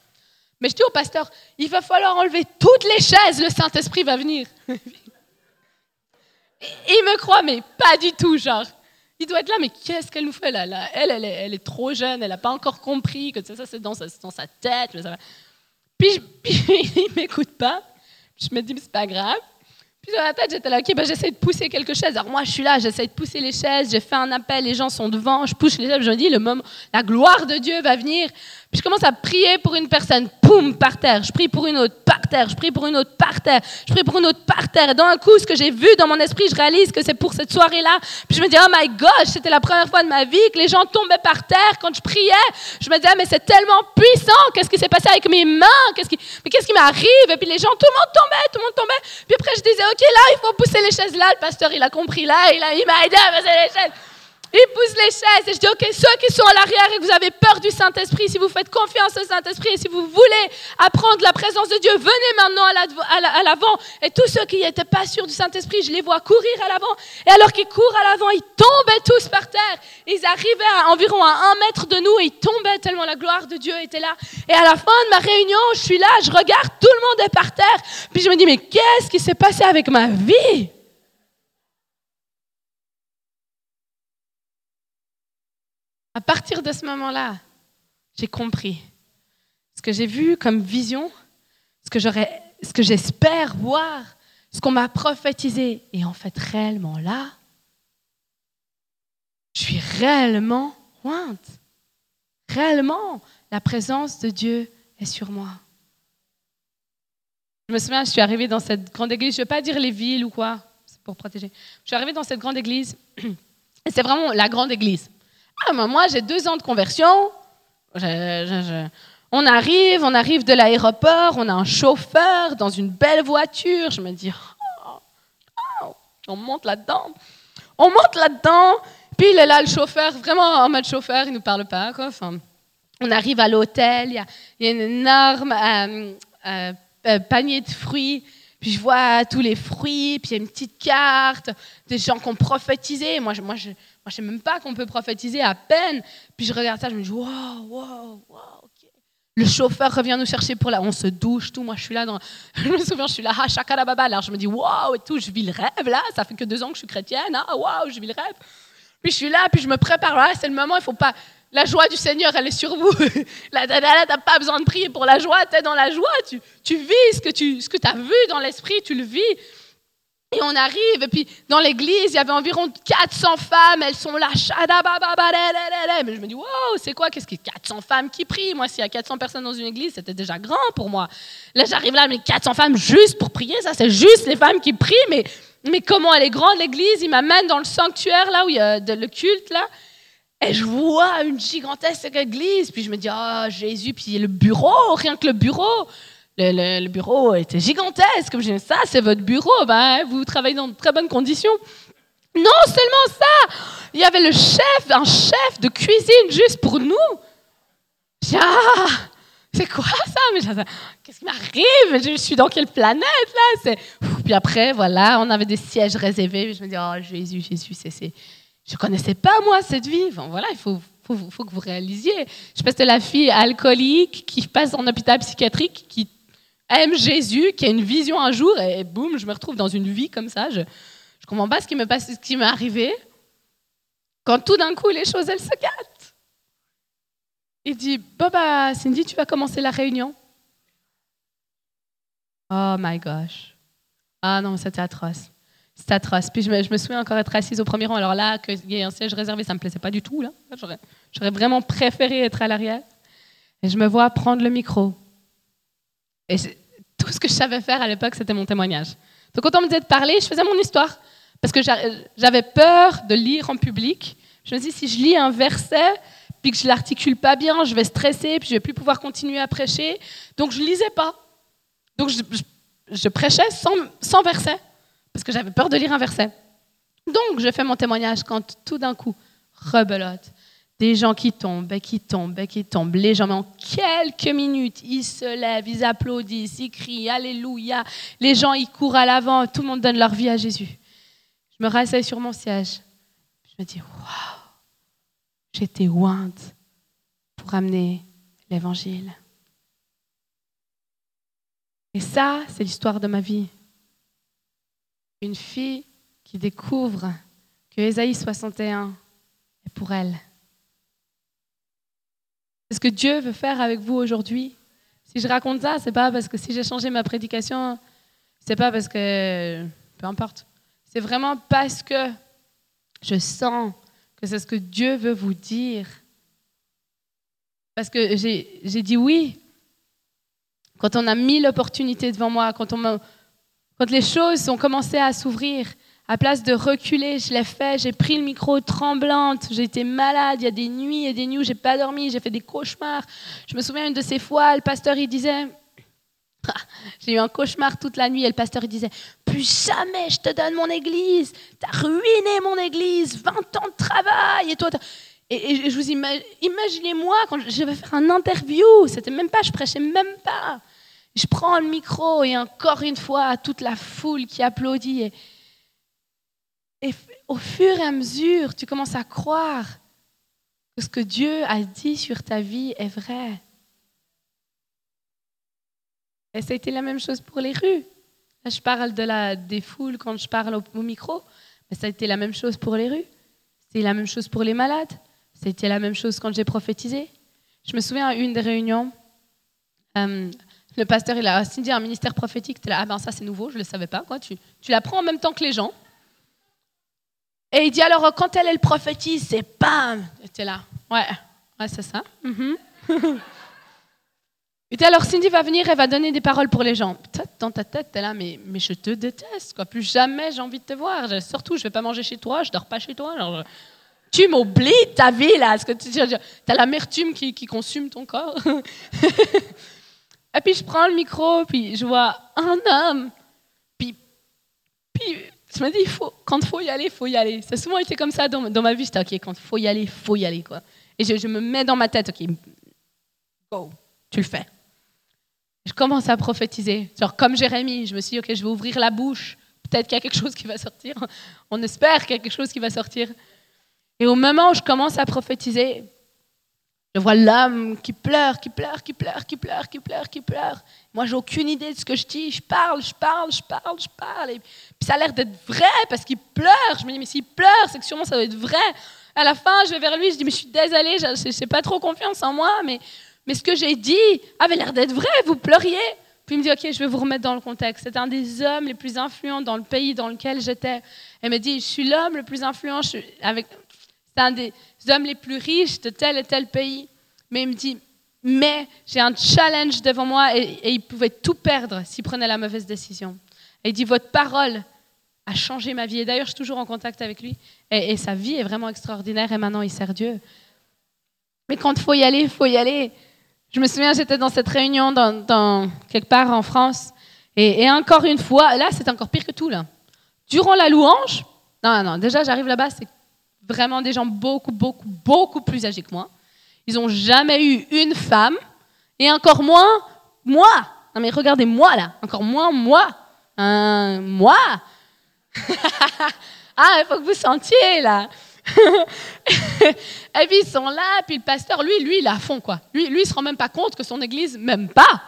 Mais je dis au pasteur, il va falloir enlever toutes les chaises, le Saint-Esprit va venir. <laughs> il me croit, mais pas du tout, genre. Il doit être là, mais qu'est-ce qu'elle nous fait là, elle, elle, est, trop jeune, elle n'a pas encore compris que ça, ça c'est dans, dans, sa tête. Puis, <laughs> puis il ne m'écoute pas. Je me dis, mais c'est pas grave. Puis dans la tête, j'étais là, ok, ben, j'essaie de pousser quelque chose. Alors moi, je suis là, j'essaie de pousser les chaises, j'ai fait un appel, les gens sont devant, je pousse les chaises, je me dis, le moment, la gloire de Dieu va venir. Puis je commence à prier pour une personne, poum, par terre. Je prie pour une autre, par terre. Je prie pour une autre, par terre. Je prie pour une autre, par terre. Et d'un coup, ce que j'ai vu dans mon esprit, je réalise que c'est pour cette soirée-là. Puis je me dis, oh my gosh, c'était la première fois de ma vie que les gens tombaient par terre quand je priais. Je me disais, ah, mais c'est tellement puissant. Qu'est-ce qui s'est passé avec mes mains? Qu'est-ce qui, mais qu'est-ce qui m'arrive? Et puis les gens, tout le monde tombait, tout le monde tombait. Puis après, je disais, OK, là, il faut pousser les chaises là. Le pasteur, il a compris là. Il, a, il m'a aidé à pousser les chaises. Il pousse les chaises. Et je dis, OK, ceux qui sont à l'arrière et que vous avez peur du Saint-Esprit, si vous faites confiance au Saint-Esprit et si vous voulez apprendre la présence de Dieu, venez maintenant à l'avant. Et tous ceux qui n'étaient pas sûrs du Saint-Esprit, je les vois courir à l'avant. Et alors qu'ils courent à l'avant, ils tombaient tous par terre. Ils arrivaient à environ à un mètre de nous et ils tombaient tellement la gloire de Dieu était là. Et à la fin de ma réunion, je suis là, je regarde, tout le monde est par terre. Puis je me dis, mais qu'est-ce qui s'est passé avec ma vie? À partir de ce moment-là, j'ai compris ce que j'ai vu comme vision, ce que j'espère voir, ce qu'on m'a prophétisé. Et en fait, réellement là, je suis réellement ointe. Réellement, la présence de Dieu est sur moi. Je me souviens, je suis arrivée dans cette grande église, je ne vais pas dire les villes ou quoi, c'est pour protéger. Je suis arrivée dans cette grande église, <clears throat> et c'est vraiment la grande église. Ah, moi, j'ai deux ans de conversion. On arrive, on arrive de l'aéroport, on a un chauffeur dans une belle voiture. Je me dis, oh, oh, on monte là-dedans. On monte là-dedans, puis il est là, le chauffeur, vraiment en mode chauffeur, il ne nous parle pas. Enfin, on arrive à l'hôtel, il y, a, un énorme euh, euh, euh, panier de fruits. Puis je vois tous les fruits, puis il y a une petite carte, des gens qui ont prophétisé. Moi, je, moi, moi, je sais même pas qu'on peut prophétiser à peine. Puis je regarde ça, je me dis, wow, wow, wow, ok. Le chauffeur revient nous chercher pour là. On se douche, tout. Moi, je suis là dans. <laughs> Je me souviens, je suis là, ah. Alors, je me dis, wow, et tout. Je vis le rêve, là. Ça fait que deux ans que je suis chrétienne. Ah, wow, je vis le rêve. Puis je suis là, puis je me prépare. Là, c'est le moment, il faut pas. La joie du Seigneur, elle est sur vous. <laughs> Là, tu n'as pas besoin de prier pour la joie, tu es dans la joie. Tu, vis ce que tu ce que as vu dans l'esprit, tu le vis. Et on arrive, et puis dans l'église, il y avait environ 400 femmes, elles sont là, mais je me dis, wow, c'est quoi, qu'est-ce que 400 femmes qui prient? Moi, s'il y a 400 personnes dans une église, c'était déjà grand pour moi. Là, j'arrive là, mais 400 femmes juste pour prier, ça, c'est juste les femmes qui prient, mais, mais comment elle est grande, l'église Ils m'amènent dans le sanctuaire, là où il y a le culte, là, je vois une gigantesque église, puis je me dis, oh, Jésus, puis le bureau, rien que le bureau. Le, bureau était gigantesque. Comme je dis, ça, c'est votre bureau. Ben, vous travaillez dans de très bonnes conditions. Non seulement ça, il y avait le chef, un chef de cuisine juste pour nous. ah, c'est quoi ça? Qu'est-ce qui m'arrive? Je suis dans quelle planète là? Puis après, voilà, on avait des sièges réservés. Je me dis, oh Jésus, Jésus, c'est, je connaissais pas moi cette vie. voilà, il faut, que vous réalisiez. Je passe de la fille alcoolique qui passe en hôpital psychiatrique, qui aime Jésus, qui a une vision un jour, et boum, je me retrouve dans une vie comme ça. Je ne comprends pas ce qui m'est arrivé. Quand tout d'un coup, les choses, elles se gâtent. Il dit, bon, bah, Cindy, tu vas commencer la réunion. Oh my gosh. Ah non, c'était atroce. C'était atroce. Puis je me, souviens encore être assise au premier rang. Alors là, qu'il y ait un siège réservé, ça ne me plaisait pas du tout. Là. J'aurais, vraiment préféré être à l'arrière. Et je me vois prendre le micro. Et tout ce que je savais faire à l'époque, c'était mon témoignage. Donc quand on me disait de parler, je faisais mon histoire. Parce que j'avais peur de lire en public. Je me dis, si je lis un verset, puis que je l'articule pas bien, je vais stresser, puis je vais plus pouvoir continuer à prêcher. Donc je lisais pas. Donc je, prêchais sans verset, parce que j'avais peur de lire un verset. Donc je fais mon témoignage quand tout d'un coup, rebelote, des gens qui tombent, qui tombent, qui tombent. Les gens, en quelques minutes, ils se lèvent, ils applaudissent, ils crient Alléluia. Les gens, ils courent à l'avant, tout le monde donne leur vie à Jésus. Je me rasseye sur mon siège. Je me dis Waouh, j'étais ointe pour amener l'évangile. Et ça, c'est l'histoire de ma vie. Une fille qui découvre que Ésaïe 61 est pour elle. C'est ce que Dieu veut faire avec vous aujourd'hui. Si je raconte ça, c'est pas parce que si j'ai changé ma prédication, c'est pas parce que peu importe. C'est vraiment parce que je sens que c'est ce que Dieu veut vous dire. Parce que j'ai dit oui. Quand on a mis l'opportunité devant moi, quand, on quand les choses ont commencé à s'ouvrir, à place de reculer, je l'ai fait, j'ai pris le micro tremblante, j'ai été malade, il y a des nuits et des nuits où j'ai pas dormi, j'ai fait des cauchemars. Je me souviens une de ces fois, le pasteur il disait, <laughs> j'ai eu un cauchemar toute la nuit et le pasteur il disait, plus jamais je te donne mon église, tu as ruiné mon église, 20 ans de travail et toi... Et, je vous imagine, imaginez-moi quand je vais faire un interview, c'était même pas, je prêchais même pas. Je prends le micro et encore une fois, toute la foule qui applaudit. Et, au fur et à mesure, tu commences à croire que ce que Dieu a dit sur ta vie est vrai. Et ça a été la même chose pour les rues. Là, je parle de la, des foules quand je parle au, micro, mais ça a été la même chose pour les rues. C'est la même chose pour les malades. Été la même chose quand j'ai prophétisé. Je me souviens à une des réunions, euh, le pasteur il a dit un ministère prophétique. Tu là, ah ben ça c'est nouveau, je ne le savais pas. Quoi. Tu, tu l'apprends en même temps que les gens. Et il dit alors, quand elle, elle prophétise, c'est bam Et là, ouais, ouais c'est ça. <laughs> Mm Et alors, Cindy va venir, elle va donner des paroles pour les gens. Dans ta tête, t'es là, mais, mais je te déteste, quoi. Plus jamais j'ai envie de te voir. Surtout, je vais pas manger chez toi, je dors pas chez toi. tu m'oublies ta vie, là. Ce que tu as l'amertume qui, qui consume ton corps? <laughs> Et puis, je prends le micro, puis je vois un homme. Puis, puis je me dis, faut, quand il faut y aller, il faut y aller. Ça a souvent été comme ça dans, ma vie. J'étais, OK, quand il faut y aller, il faut y aller. Quoi. Et je, me mets dans ma tête, OK, go, tu le fais. Je commence à prophétiser. Genre, comme Jérémie, je me suis dit, OK, je vais ouvrir la bouche. Peut-être qu'il y a quelque chose qui va sortir. On espère qu'il y a quelque chose qui va sortir. Et au moment où je commence à prophétiser, je vois l'homme qui pleure, qui pleure, qui pleure, qui pleure, qui pleure, qui pleure. Moi, j'ai aucune idée de ce que je dis. Je parle, je parle, je parle, je parle. Et puis ça a l'air d'être vrai parce qu'il pleure. Je me dis, mais s'il pleure, c'est que sûrement ça doit être vrai. À la fin, je vais vers lui, je dis, mais je suis désolée, je n'ai pas trop confiance en moi, mais, mais ce que j'ai dit avait l'air d'être vrai, vous pleuriez. Puis il me dit, OK, je vais vous remettre dans le contexte. C'est un des hommes les plus influents dans le pays dans lequel j'étais. Elle me dit, je suis l'homme le plus influent, avec, c'est un des hommes les plus riches de tel et tel pays. Mais il me dit, mais j'ai un challenge devant moi et, il pouvait tout perdre s'il prenait la mauvaise décision. Et il dit, votre parole a changé ma vie. Et d'ailleurs, je suis toujours en contact avec lui. Et, sa vie est vraiment extraordinaire et maintenant, il sert Dieu. Mais quand il faut y aller, il faut y aller. Je me souviens, j'étais dans cette réunion dans, quelque part en France. Et, et encore une fois, là, c'est encore pire que tout. Là. Durant la louange, non, non, déjà, j'arrive là-bas, c'est vraiment des gens beaucoup, beaucoup, beaucoup plus âgés que moi. Ils n'ont jamais eu une femme, et encore moins moi. Non mais regardez moi là, encore moins moi. moi. <laughs> ah, il faut que vous sentiez là. <laughs> et puis ils sont là, puis le pasteur, lui, lui, il est à fond quoi. Lui, lui, il se rend même pas compte que son église, même pas.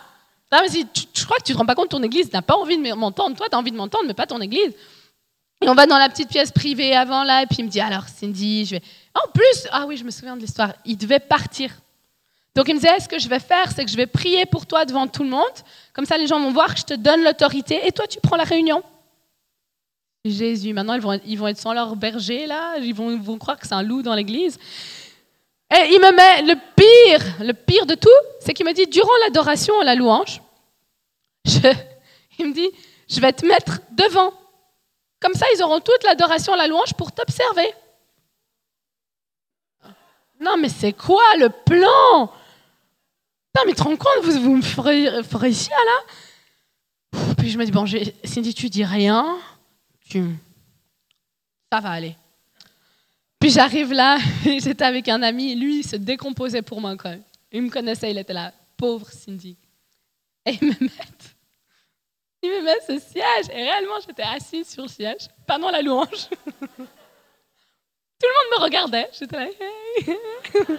Non, mais si, je crois que tu te rends pas compte, ton église n'a pas envie de m'entendre? Toi, tu as envie de m'entendre, mais pas ton église. Et on va dans la petite pièce privée avant là, et puis il me dit alors Cindy, je vais. En plus, ah oui, je me souviens de l'histoire. Il devait partir. Donc il me disait, ce que je vais faire, c'est que je vais prier pour toi devant tout le monde. Comme ça, les gens vont voir que je te donne l'autorité, et toi, tu prends la réunion. Jésus, maintenant, ils vont, ils vont être sans leur berger là, ils vont, vont croire que c'est un loup dans l'église. Et il me met le pire, le pire de tout, c'est qu'il me dit, durant l'adoration, la louange, je, <laughs> il me dit, je vais te mettre devant. Comme ça, ils auront toute l'adoration, la louange pour t'observer. Non, mais c'est quoi le plan? Non, mais tu te rends compte, vous, vous me ferez, ici, là? Puis je me dis, bon, Cindy, tu dis rien, tu... ça va aller. Puis j'arrive là, <laughs> j'étais avec un ami, lui, il se décomposait pour moi quand même. Il me connaissait, il était là, pauvre Cindy. Et il me met, met ce siège, et réellement j'étais assise sur le siège, pendant la louange. <laughs> Tout le monde me regardait, j'étais là. <laughs>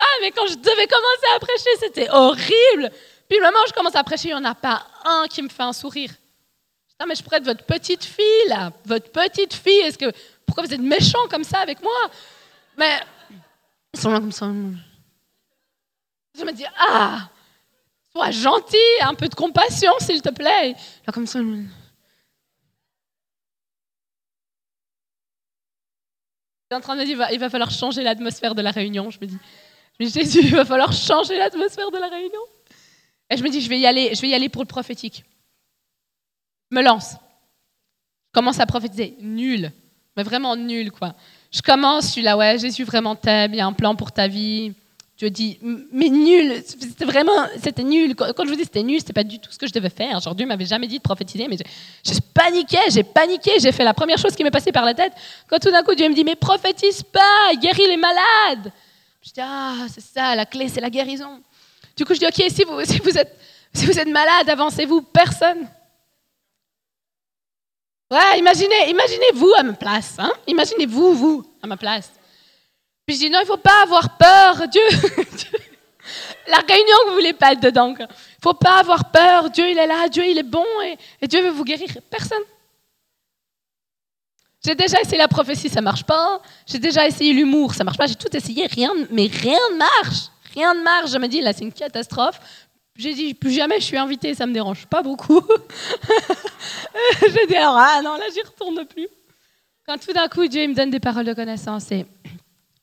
Ah, mais quand je devais commencer à prêcher, c'était horrible. Puis le moment où je commence à prêcher, il n'y en a pas un qui me fait un sourire. Non, mais je être votre petite fille, là. Votre petite fille. Est-ce que, pourquoi vous êtes méchant comme ça avec moi? Mais ils sont là comme ça. Je me dis, ah, sois gentil, un peu de compassion, s'il te plaît. Là, comme ça. Je en train de dire, il va falloir changer l'atmosphère de la réunion. Je me dis, Jésus, il va falloir changer l'atmosphère de la réunion. Et je me dis, je vais y aller, je vais y aller pour le prophétique. Je me lance. Je commence à prophétiser. Nul. Mais vraiment nul, quoi. Je commence, je suis là, ouais, Jésus vraiment t'aime, il y a un plan pour ta vie. Je dis, mais nul, c'était vraiment, c'était nul. Quand je vous dis c'était nul, c'était pas du tout ce que je devais faire. Genre, Dieu m'avait jamais dit de prophétiser, mais je, je paniquais, j'ai paniqué, j'ai fait la première chose qui m'est passée par la tête. Quand tout d'un coup, Dieu me dit, mais prophétise pas, guéris les malades. Je dis, ah, c'est ça, la clé, c'est la guérison. Du coup, je dis, ok, si vous, si vous, êtes, si vous êtes malade, avancez-vous. Personne. Ouais, imaginez, imaginez-vous à ma place. Hein? Imaginez-vous, vous, à ma place. Puis je dis, non, il ne faut pas avoir peur. Dieu, <laughs> la réunion, vous ne voulez pas être dedans. Il ne faut pas avoir peur. Dieu, il est là. Dieu, il est bon. Et, Dieu veut vous guérir. Personne. J'ai déjà essayé la prophétie, ça marche pas. J'ai déjà essayé l'humour, ça marche pas. J'ai tout essayé, rien, mais rien ne marche. Rien ne marche. Je me dis, là, c'est une catastrophe. J'ai dit, plus jamais je suis invitée, ça me dérange pas beaucoup. <laughs> J'ai dit, alors, ah non, là, j'y retourne plus. Quand tout d'un coup, Dieu me donne des paroles de connaissance et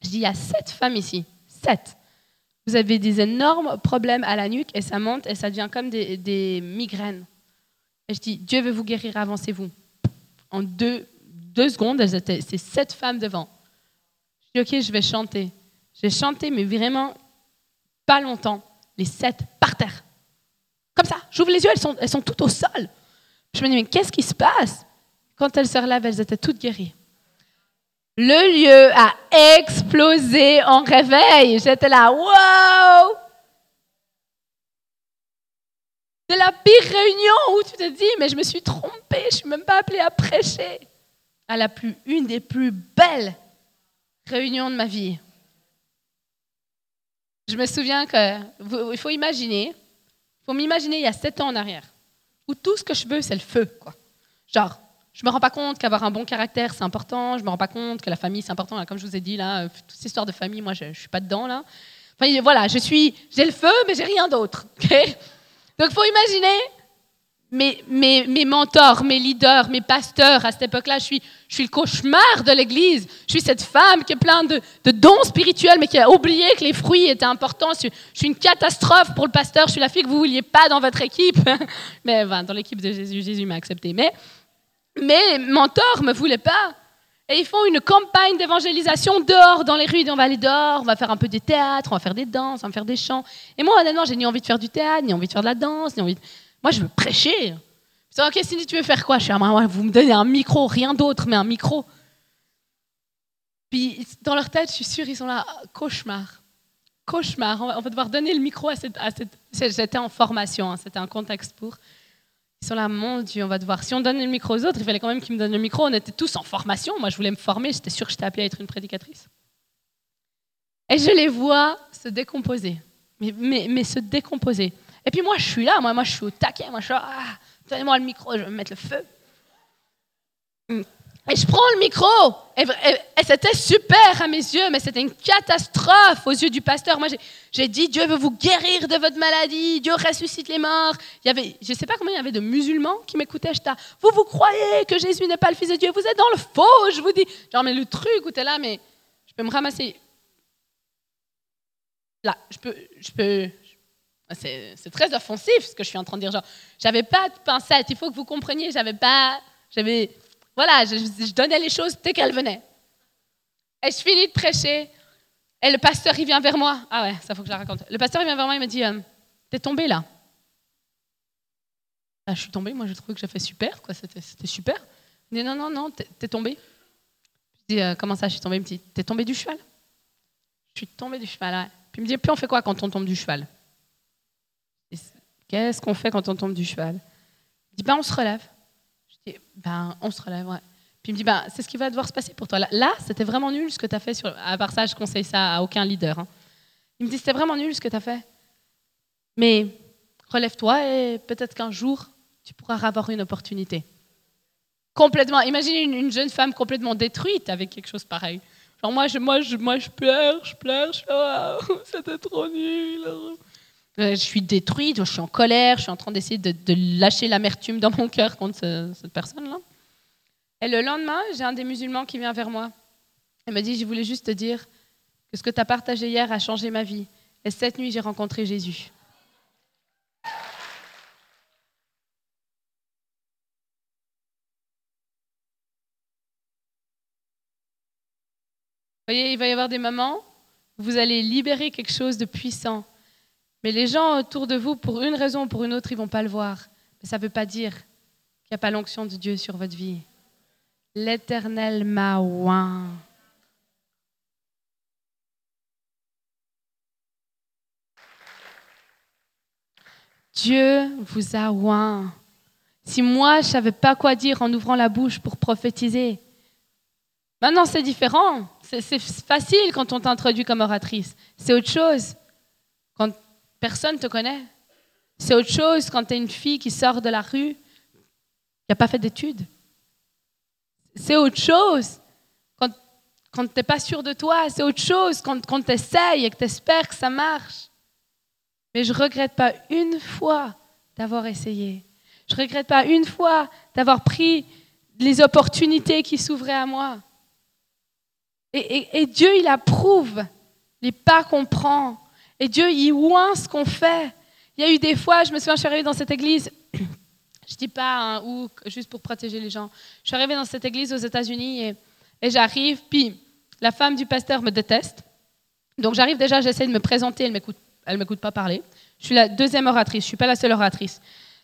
je dis, il y a sept femmes ici. Sept. Vous avez des énormes problèmes à la nuque et ça monte et ça devient comme des, migraines. Et je dis, Dieu veut vous guérir, avancez-vous. En deux, deux secondes, elles étaient, c'est sept femmes devant. Je dis, ok, je vais chanter. J'ai chanté, mais vraiment pas longtemps. Les sept par terre. Comme ça, j'ouvre les yeux, elles sont, elles sont toutes au sol. Je me dis, mais qu'est-ce qui se passe? Quand elles se relèvent, elles étaient toutes guéries. Le lieu a explosé en réveil. J'étais là, wow C'est la pire réunion où tu te dis, mais je me suis trompée, je ne suis même pas appelée à prêcher à la plus, une des plus belles réunions de ma vie. Je me souviens que, il faut imaginer, il faut m'imaginer il y a sept ans en arrière, où tout ce que je veux, c'est le feu. Quoi. Genre, je me rends pas compte qu'avoir un bon caractère, c'est important. Je me rends pas compte que la famille, c'est important. Comme je vous ai dit, là, toute cette histoire de famille, moi, je, ne suis pas dedans, là. Enfin, voilà, je suis, j'ai le feu, mais j'ai rien d'autre. <laughs> Donc, il faut imaginer mes, mes, mentors, mes leaders, mes pasteurs à cette époque-là. Je suis, je suis le cauchemar de l'Église. Je suis cette femme qui est pleine de, dons spirituels, mais qui a oublié que les fruits étaient importants. Je, suis une catastrophe pour le pasteur. Je suis la fille que vous vouliez pas dans votre équipe. <laughs> mais dans l'équipe de Jésus, Jésus m'a accepté. Mais mes mentors ne me voulaient pas. Et ils font une campagne d'évangélisation dehors, dans les rues. On va aller dehors, on va faire un peu des théâtres, on va faire des danses, on va faire des chants. Et moi, honnêtement, j'ai ni envie de faire du théâtre, ni envie de faire de la danse, ni envie de... Moi, je veux prêcher. Je dis, ok, Cindy, tu veux faire quoi? Je suis moi, vous me donnez un micro, rien d'autre, mais un micro. Puis, dans leur tête, je suis sûre, ils sont là, cauchemar. Cauchemar. On va devoir donner le micro à cette. À cette... J'étais en formation, hein, c'était un contexte pour. Sont là, mon Dieu, on va devoir. Si on donne le micro aux autres, il fallait quand même qu'ils me donnent le micro. On était tous en formation. Moi, je voulais me former. J'étais sûre que j'étais appelée à être une prédicatrice. Et je les vois se décomposer. Mais se décomposer. Et puis moi, je suis là, moi, moi je suis au taquet, moi je suis là, ah, donnez-moi le micro, je vais me mettre le feu. Et je prends le micro. Et, c'était super à mes yeux, mais c'était une catastrophe aux yeux du pasteur. Moi, j'ai dit, Dieu veut vous guérir de votre maladie, Dieu ressuscite les morts. Il y avait, je ne sais pas combien il y avait de musulmans qui m'écoutaient. J'étais, vous, vous croyez que Jésus n'est pas le Fils de Dieu? Vous êtes dans le faux, je vous dis. Genre, mais le truc où là, mais je peux me ramasser. Là, je peux, je peux, c'est très offensif ce que je suis en train de dire. Genre, j'avais pas de pincette. Il faut que vous compreniez. J'avais pas, j'avais voilà, je, donnais les choses dès qu'elles venaient. Et je finis de prêcher? Et le pasteur, il vient vers moi. Ah ouais, ça faut que je la raconte. Le pasteur, il vient vers moi, il me dit euh, T'es tombé là ah, Je suis tombée, moi je trouvais que j'ai fait super, quoi. C'était super. Il me dit Non, non, non, t'es tombé. Je dis euh, Comment ça, je suis tombée? Il me dit T'es tombé du cheval Je suis tombée du cheval. Puis il me dit Puis on fait quoi quand on tombe du cheval? Qu'est-ce qu'on fait quand on tombe du cheval? Il dit Ben, on se relève ben, on se relève, ouais. Puis il me dit, ben, c'est ce qui va devoir se passer pour toi. Là, c'était vraiment nul ce que tu as fait. Sur... À part ça, je conseille ça à aucun leader. Hein. Il me dit, c'était vraiment nul ce que tu as fait. Mais relève-toi et peut-être qu'un jour, tu pourras avoir une opportunité. Complètement. Imaginez une, jeune femme complètement détruite avec quelque chose pareil. Genre, moi, je, moi, je, moi, je pleure, je pleure, je oh, <laughs> c'était trop nul. Euh, je suis détruite, je suis en colère, je suis en train d'essayer de, lâcher l'amertume dans mon cœur contre cette personne-là. Et le lendemain, j'ai un des musulmans qui vient vers moi. Il me dit, je voulais juste te dire que ce que tu as partagé hier a changé ma vie. Et cette nuit, j'ai rencontré Jésus. Vous voyez, il va y avoir des moments où vous allez libérer quelque chose de puissant mais les gens autour de vous, pour une raison ou pour une autre, ils vont pas le voir. Mais ça ne veut pas dire qu'il n'y a pas l'onction de Dieu sur votre vie. L'Éternel m'a oint. Dieu vous a oint. Si moi, je ne savais pas quoi dire en ouvrant la bouche pour prophétiser, maintenant c'est différent. C'est facile quand on t'introduit comme oratrice. C'est autre chose. Quand Personne ne te connaît. C'est autre chose quand tu es une fille qui sort de la rue, qui n'a pas fait d'études. C'est autre chose quand, quand tu n'es pas sûr de toi. C'est autre chose quand, quand tu essayes et que tu espères que ça marche. Mais je ne regrette pas une fois d'avoir essayé. Je ne regrette pas une fois d'avoir pris les opportunités qui s'ouvraient à moi. Et, et Dieu, il approuve les pas qu'on prend et Dieu, il oint ce qu'on fait. Il y a eu des fois, je me souviens, je suis arrivée dans cette église, <clears throat> je dis pas hein, où, juste pour protéger les gens. Je suis arrivée dans cette église aux États-Unis et, j'arrive, puis la femme du pasteur me déteste. Donc j'arrive déjà, j'essaie de me présenter, elle m'écoute, elle m'écoute pas parler. Je suis la deuxième oratrice, je suis pas la seule oratrice.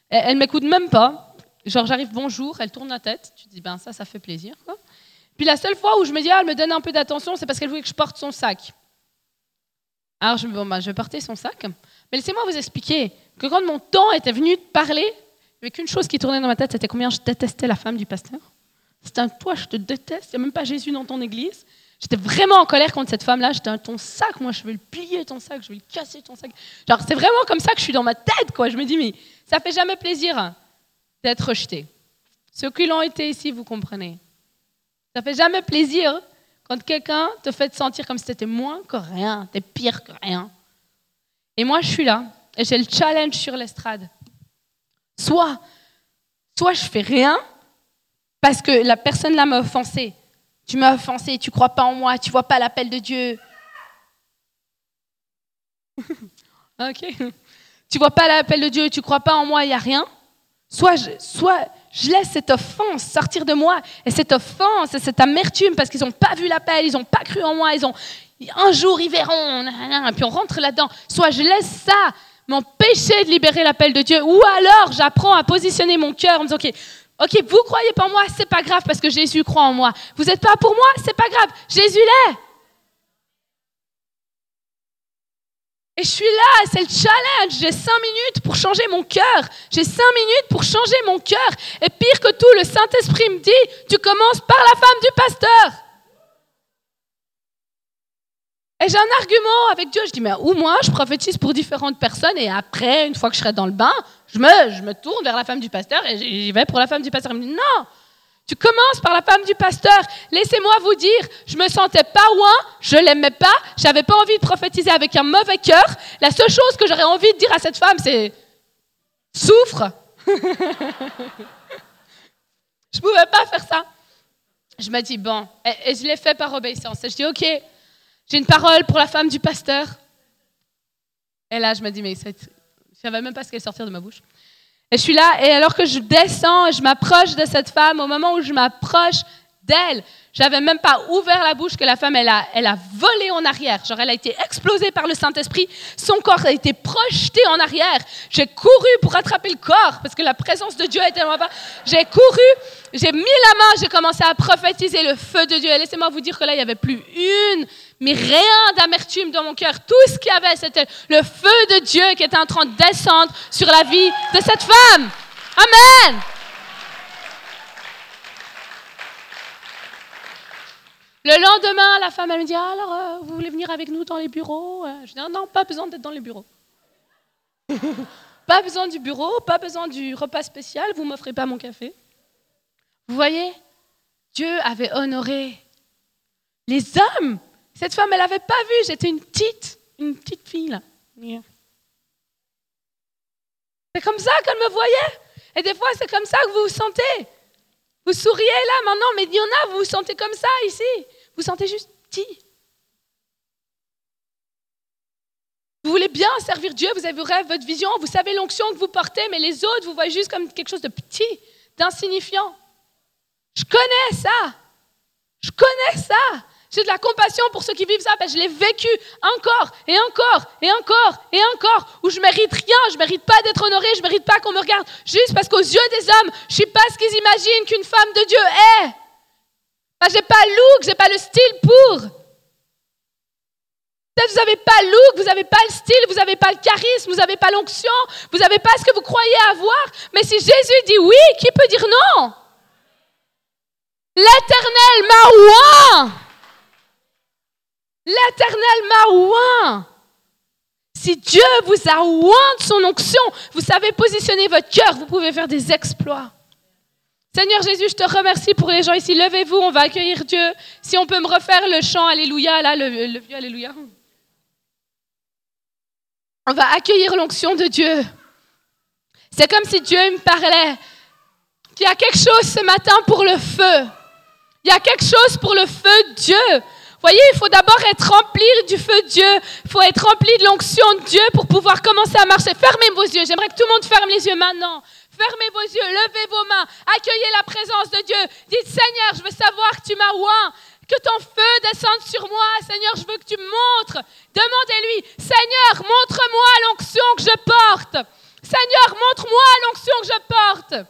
Elle, ne m'écoute même pas. Genre j'arrive bonjour, elle tourne la tête. Tu dis ben ça, ça fait plaisir. Puis la seule fois où je me dis ah, elle me donne un peu d'attention, c'est parce qu'elle voulait que je porte son sac. Alors je, bon, bah, je portais son sac. Mais laissez-moi vous expliquer que quand mon temps était venu de parler, il n'y avait qu'une chose qui tournait dans ma tête, c'était combien je détestais la femme du pasteur. C'était un toi, je te déteste, il n'y a même pas Jésus dans ton église. J'étais vraiment en colère contre cette femme-là. J'étais ton sac, moi, je vais le plier ton sac, je vais le casser ton sac. Genre, c'est vraiment comme ça que je suis dans ma tête, quoi. Je me dis, mais ça fait jamais plaisir d'être rejeté. Ceux qui l'ont été ici, vous comprenez. Ça fait jamais plaisir quand quelqu'un te fait te sentir comme si tu étais moins que rien, tu es pire que rien. Et moi, je suis là et j'ai le challenge sur l'estrade. Soit, soit je fais rien parce que la personne là m'a offensé. Tu m'as offensé, tu crois pas en moi, tu vois pas l'appel de Dieu. <laughs> ok. Tu vois pas l'appel de Dieu, tu crois pas en moi, il y a rien. Soit je, soit je laisse cette offense sortir de moi. Et cette offense et cette amertume, parce qu'ils n'ont pas vu l'appel, ils n'ont pas cru en moi, ils ont un jour ils verront, et puis on rentre là-dedans. Soit je laisse ça m'empêcher de libérer l'appel de Dieu, ou alors j'apprends à positionner mon cœur en me disant, ok, ok, vous croyez pas en moi, c'est pas grave parce que Jésus croit en moi. Vous n'êtes pas pour moi, c'est pas grave, Jésus l'est. Et je suis là, c'est le challenge. J'ai cinq minutes pour changer mon cœur. J'ai cinq minutes pour changer mon cœur. Et pire que tout, le Saint-Esprit me dit, tu commences par la femme du pasteur. Et j'ai un argument avec Dieu. Je dis, mais ou moi, je prophétise pour différentes personnes et après, une fois que je serai dans le bain, je me, je me tourne vers la femme du pasteur et j'y vais pour la femme du pasteur. Il me dit, non, Tu commences par la femme du pasteur. Laissez-moi vous dire, je me sentais pas loin, je l'aimais pas, j'avais pas envie de prophétiser avec un mauvais cœur. La seule chose que j'aurais envie de dire à cette femme, c'est souffre. <laughs> je pouvais pas faire ça. Je me dis bon, et, je l'ai fait par obéissance. Et je dis ok, j'ai une parole pour la femme du pasteur. Et là, je me dis mais je savais même pas ce allait sortir de ma bouche. Et je suis là, et alors que je descends je m'approche de cette femme, au moment où je m'approche d'elle, j'avais même pas ouvert la bouche que la femme, elle a, elle a volé en arrière. Genre, elle a été explosée par le Saint-Esprit. Son corps a été projeté en arrière. J'ai couru pour attraper le corps parce que la présence de Dieu était loin bas. J'ai couru, j'ai mis la main, j'ai commencé à prophétiser le feu de Dieu. Et laissez-moi vous dire que là, il n'y avait plus une mais rien d'amertume dans mon cœur. Tout ce qu'il y avait, c'était le feu de Dieu qui était en train de descendre sur la vie de cette femme. Amen. Le lendemain, la femme, elle me dit, ah, alors, euh, vous voulez venir avec nous dans les bureaux? Euh, Je dis, non, pas besoin d'être dans les bureaux. <laughs> pas besoin du bureau, pas besoin du repas spécial, vous m'offrez pas mon café. Vous voyez, Dieu avait honoré les hommes cette femme, elle n'avait pas vu, j'étais une petite, une petite fille là. C'est comme ça qu'elle me voyait. Et des fois, c'est comme ça que vous vous sentez. Vous souriez là maintenant, mais il y en a, vous vous sentez comme ça ici. Vous vous sentez juste petit. Vous voulez bien servir Dieu, vous avez vos rêves, votre vision, vous savez l'onction que vous portez, mais les autres, vous voyez juste comme quelque chose de petit, d'insignifiant. Je connais ça. Je connais ça. J'ai de la compassion pour ceux qui vivent ça, parce que je l'ai vécu encore et encore et encore et encore, où je mérite rien, je mérite pas d'être honorée, je mérite pas qu'on me regarde, juste parce qu'aux yeux des hommes, je suis pas ce qu'ils imaginent qu'une femme de Dieu est. Je j'ai pas le look, j'ai pas le style pour. Peut-être vous n'avez pas le look, vous n'avez pas le style, vous n'avez pas le charisme, vous n'avez pas l'onction, vous n'avez pas ce que vous croyez avoir. Mais si Jésus dit oui, qui peut dire non? L'Éternel m'a ouin. L'Éternel m'a oint. Si Dieu vous a oint de son onction, vous savez positionner votre cœur, vous pouvez faire des exploits. Seigneur Jésus, je te remercie pour les gens ici. Levez-vous, on va accueillir Dieu. Si on peut me refaire le chant Alléluia, là, le, le vieux Alléluia. On va accueillir l'onction de Dieu. C'est comme si Dieu me parlait qu'il y a quelque chose ce matin pour le feu. Il y a quelque chose pour le feu de Dieu voyez, il faut d'abord être rempli du feu de Dieu. Il faut être rempli de l'onction de Dieu pour pouvoir commencer à marcher. Fermez vos yeux. J'aimerais que tout le monde ferme les yeux maintenant. Fermez vos yeux, levez vos mains, accueillez la présence de Dieu. Dites Seigneur, je veux savoir que tu m'as oint, que ton feu descende sur moi. Seigneur, je veux que tu me montres. Demandez-lui, Seigneur, montre-moi l'onction que je porte. Seigneur, montre-moi l'onction que je porte.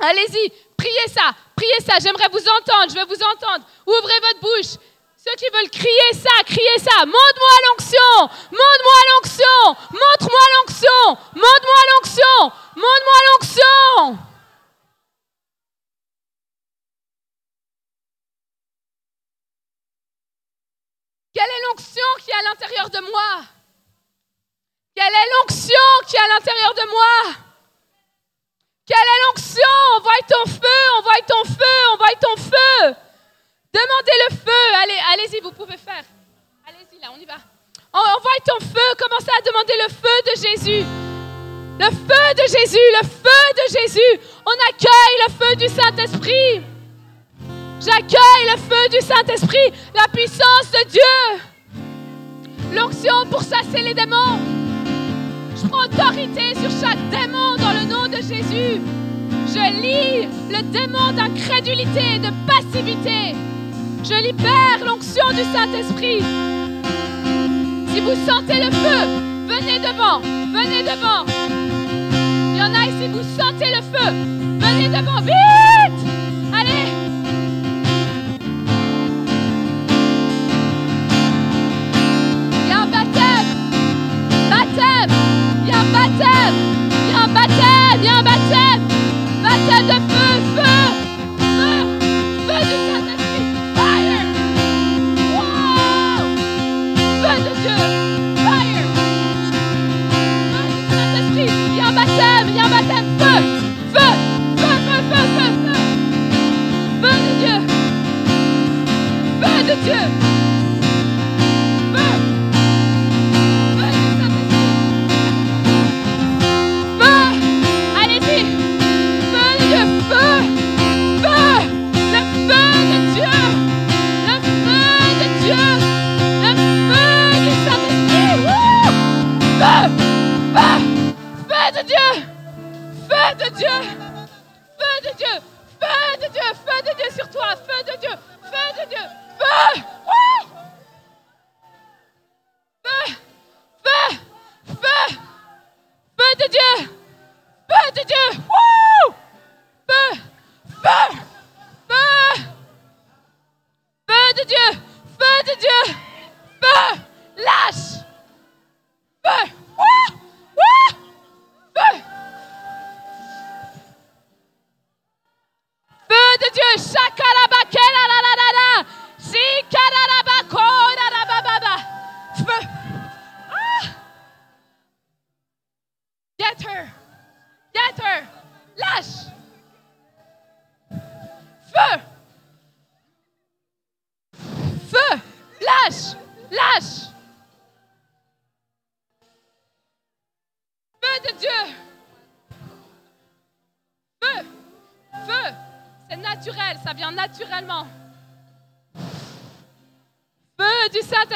Allez-y, priez ça, priez ça. J'aimerais vous entendre, je veux vous entendre. Ouvrez votre bouche. Ceux qui veulent crier ça, criez ça. Montre-moi l'onction. Montre-moi l'onction. Montre-moi l'onction. Montre-moi l'onction. Montre-moi l'onction. Quelle est l'onction qui est à l'intérieur de moi? Quelle est l'onction qui est à l'intérieur de moi? Quelle est l'onction? Envoie ton feu, envoie ton feu, envoie ton feu. Demandez le feu. Allez, allez-y, vous pouvez faire. Allez-y, là, on y va. Envoie ton feu. Commencez à demander le feu de Jésus. Le feu de Jésus, le feu de Jésus. On accueille le feu du Saint-Esprit. J'accueille le feu du Saint-Esprit, la puissance de Dieu. L'onction pour chasser les démons. Je prends autorité sur chaque démon dans le nom de Jésus. Je lis le démon d'incrédulité, de passivité. Je libère l'onction du Saint-Esprit. Si vous sentez le feu, venez devant, venez devant. Il y en a ici, vous sentez le feu, venez devant, vite Allez Il y a un baptême Baptême Il y a un baptême Il y a un baptême Il y a un baptême Baptême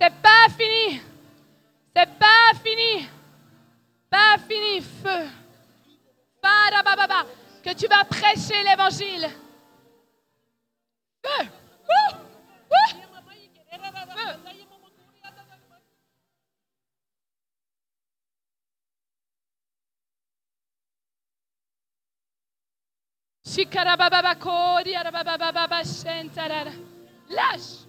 C'est pas fini. C'est pas fini. Pas fini. Feu. Que tu vas prêcher l'évangile. Feu. Lâche.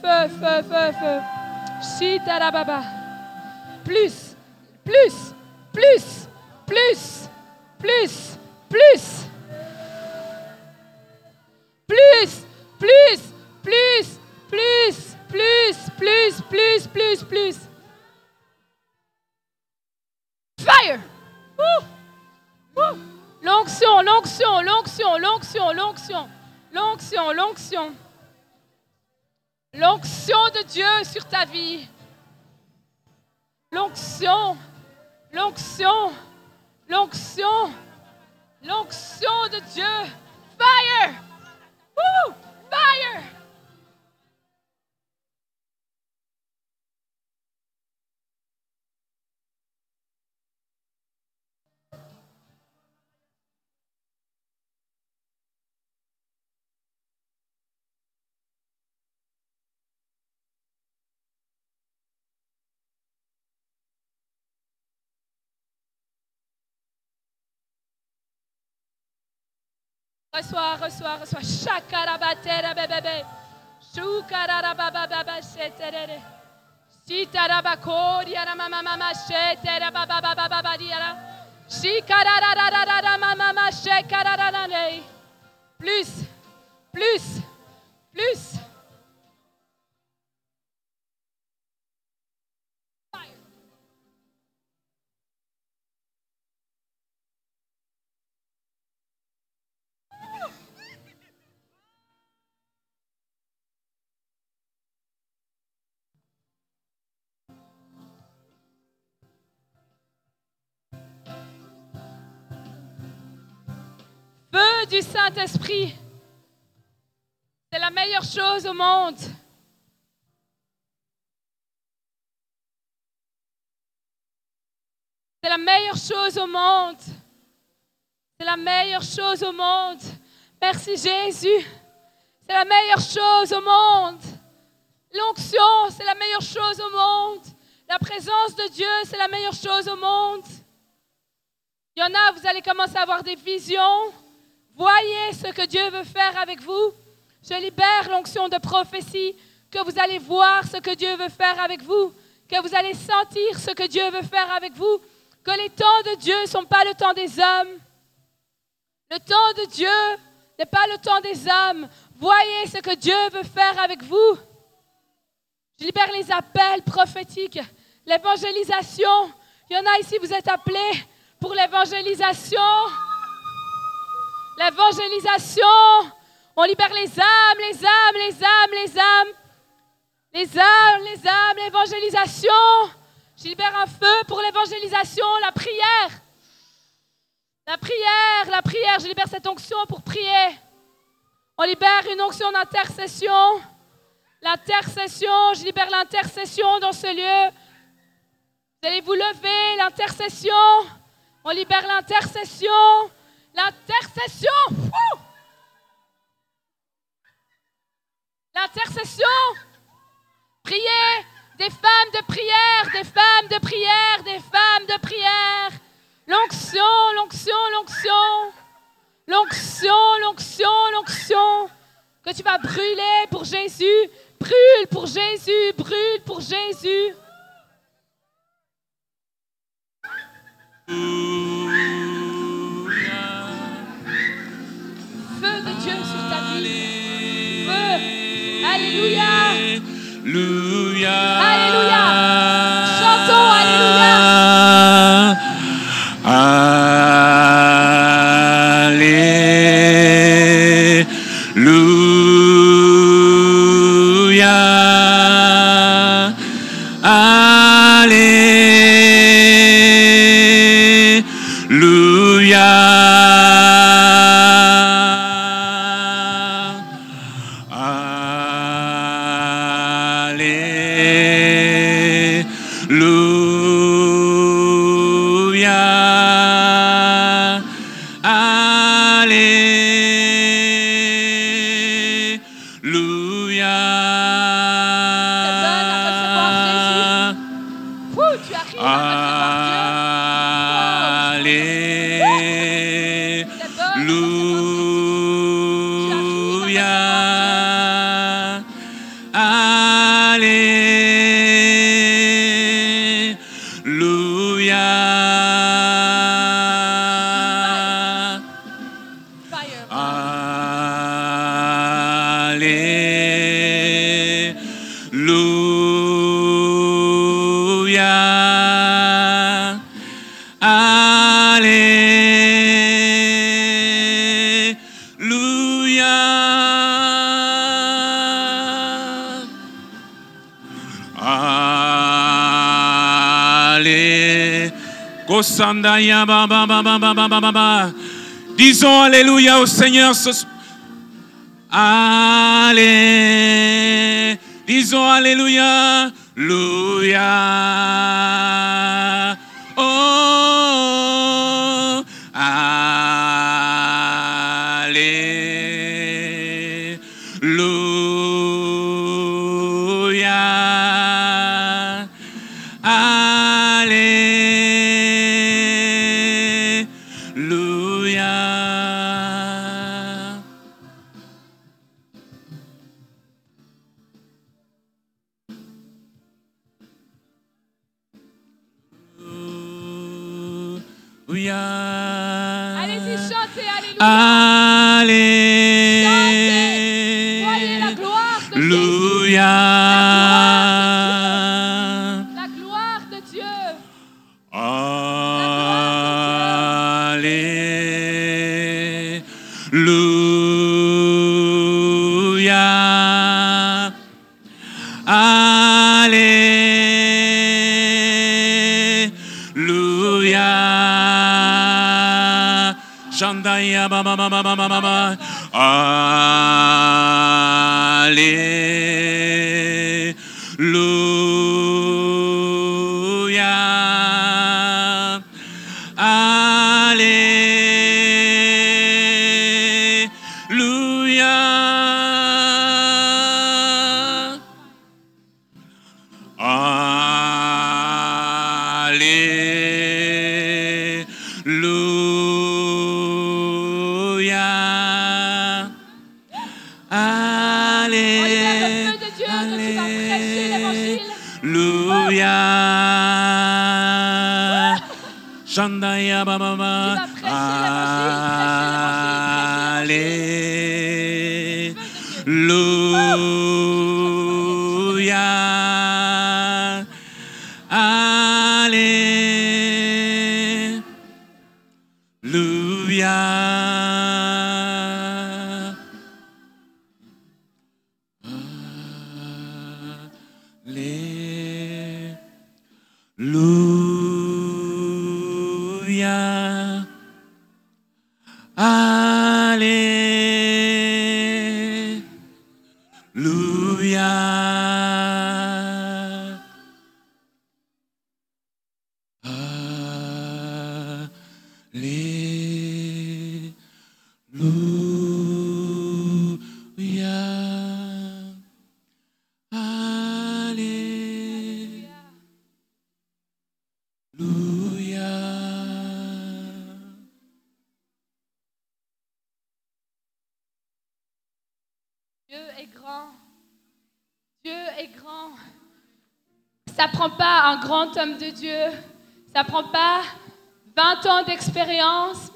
feu, feu, feu, feu. Shitarababa. Plus, plus, plus, plus, plus, plus. Plus, plus, plus, plus, plus, plus, plus, plus, plus. Fire! L'onction, l'onction, l'onction, l'onction, l'onction, l'onction, l'onction. L'onction de Dieu sur ta vie. L'onction, l'onction, l'onction, l'onction de Dieu. Fire! Woo! Fire! Reçois, reçois, reçois. Shakarabatera bébé. Shukarabababa sheterere. Sitarabakori mama mama shetera baba baba baba diara. Mama mama. Plus, plus, plus. Du Saint-Esprit. C'est la meilleure chose au monde. C'est la meilleure chose au monde. C'est la meilleure chose au monde. Merci Jésus. C'est la meilleure chose au monde. L'onction, c'est la meilleure chose au monde. La présence de Dieu, c'est la meilleure chose au monde. Il y en a, vous allez commencer à avoir des visions. Voyez ce que Dieu veut faire avec vous. Je libère l'onction de prophétie, que vous allez voir ce que Dieu veut faire avec vous, que vous allez sentir ce que Dieu veut faire avec vous, que les temps de Dieu ne sont pas le temps des hommes. Le temps de Dieu n'est pas le temps des hommes. Voyez ce que Dieu veut faire avec vous. Je libère les appels prophétiques, l'évangélisation. Il y en a ici, vous êtes appelés pour l'évangélisation. L'évangélisation. On libère les âmes, les âmes, les âmes, les âmes. Les âmes, les âmes, l'évangélisation. Je libère un feu pour l'évangélisation, la prière. La prière, la prière. Je libère cette onction pour prier. On libère une onction d'intercession. L'intercession, je libère l'intercession dans ce lieu. Vous allez vous lever, l'intercession. On libère l'intercession. L'intercession. L'intercession. Priez des femmes de prière, des femmes de prière, des femmes de prière. L'onction, l'onction, l'onction. L'onction, l'onction, l'onction. Que tu vas brûler pour Jésus. Brûle pour Jésus, brûle pour Jésus. Feu. Alléluia. Alléluia. Alléluia. Disons Alléluia au Seigneur ce. Allez. Disons Alléluia. Alléluia. Alléluia. Alléluia. Alléluia.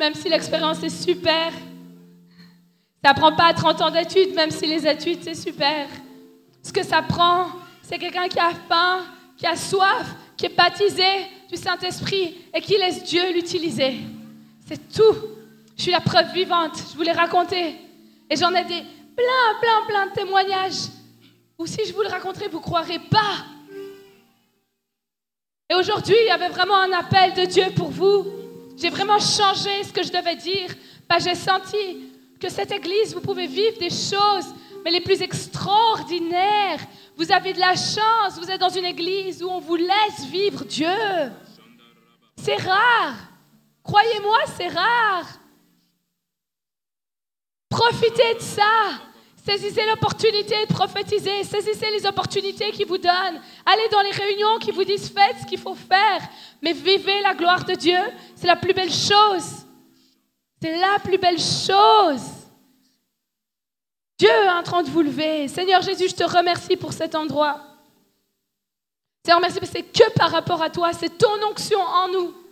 Même si l'expérience est super. Ça prend pas 30 ans d'études, même si les études c'est super. Ce que ça prend, c'est quelqu'un qui a faim, qui a soif, qui est baptisé du Saint-Esprit et qui laisse Dieu l'utiliser. C'est tout. Je suis la preuve vivante. Je vous l'ai raconté. Et j'en ai des plein, plein, plein de témoignages. Ou si je vous le raconterai, vous ne croirez pas. Et aujourd'hui, il y avait vraiment un appel de Dieu pour vous. J'ai vraiment changé ce que je devais dire. Bah, J'ai senti que cette église, vous pouvez vivre des choses, mais les plus extraordinaires. Vous avez de la chance, vous êtes dans une église où on vous laisse vivre Dieu. C'est rare. Croyez-moi, c'est rare. Profitez de ça. Saisissez l'opportunité de prophétiser. Saisissez les opportunités qui vous donnent. Allez dans les réunions qui vous disent faites ce qu'il faut faire. Mais vivez la gloire de Dieu. C'est la plus belle chose. C'est la plus belle chose. Dieu est en train de vous lever. Seigneur Jésus, je te remercie pour cet endroit. Seigneur, merci, mais c'est que par rapport à toi. C'est ton onction en nous.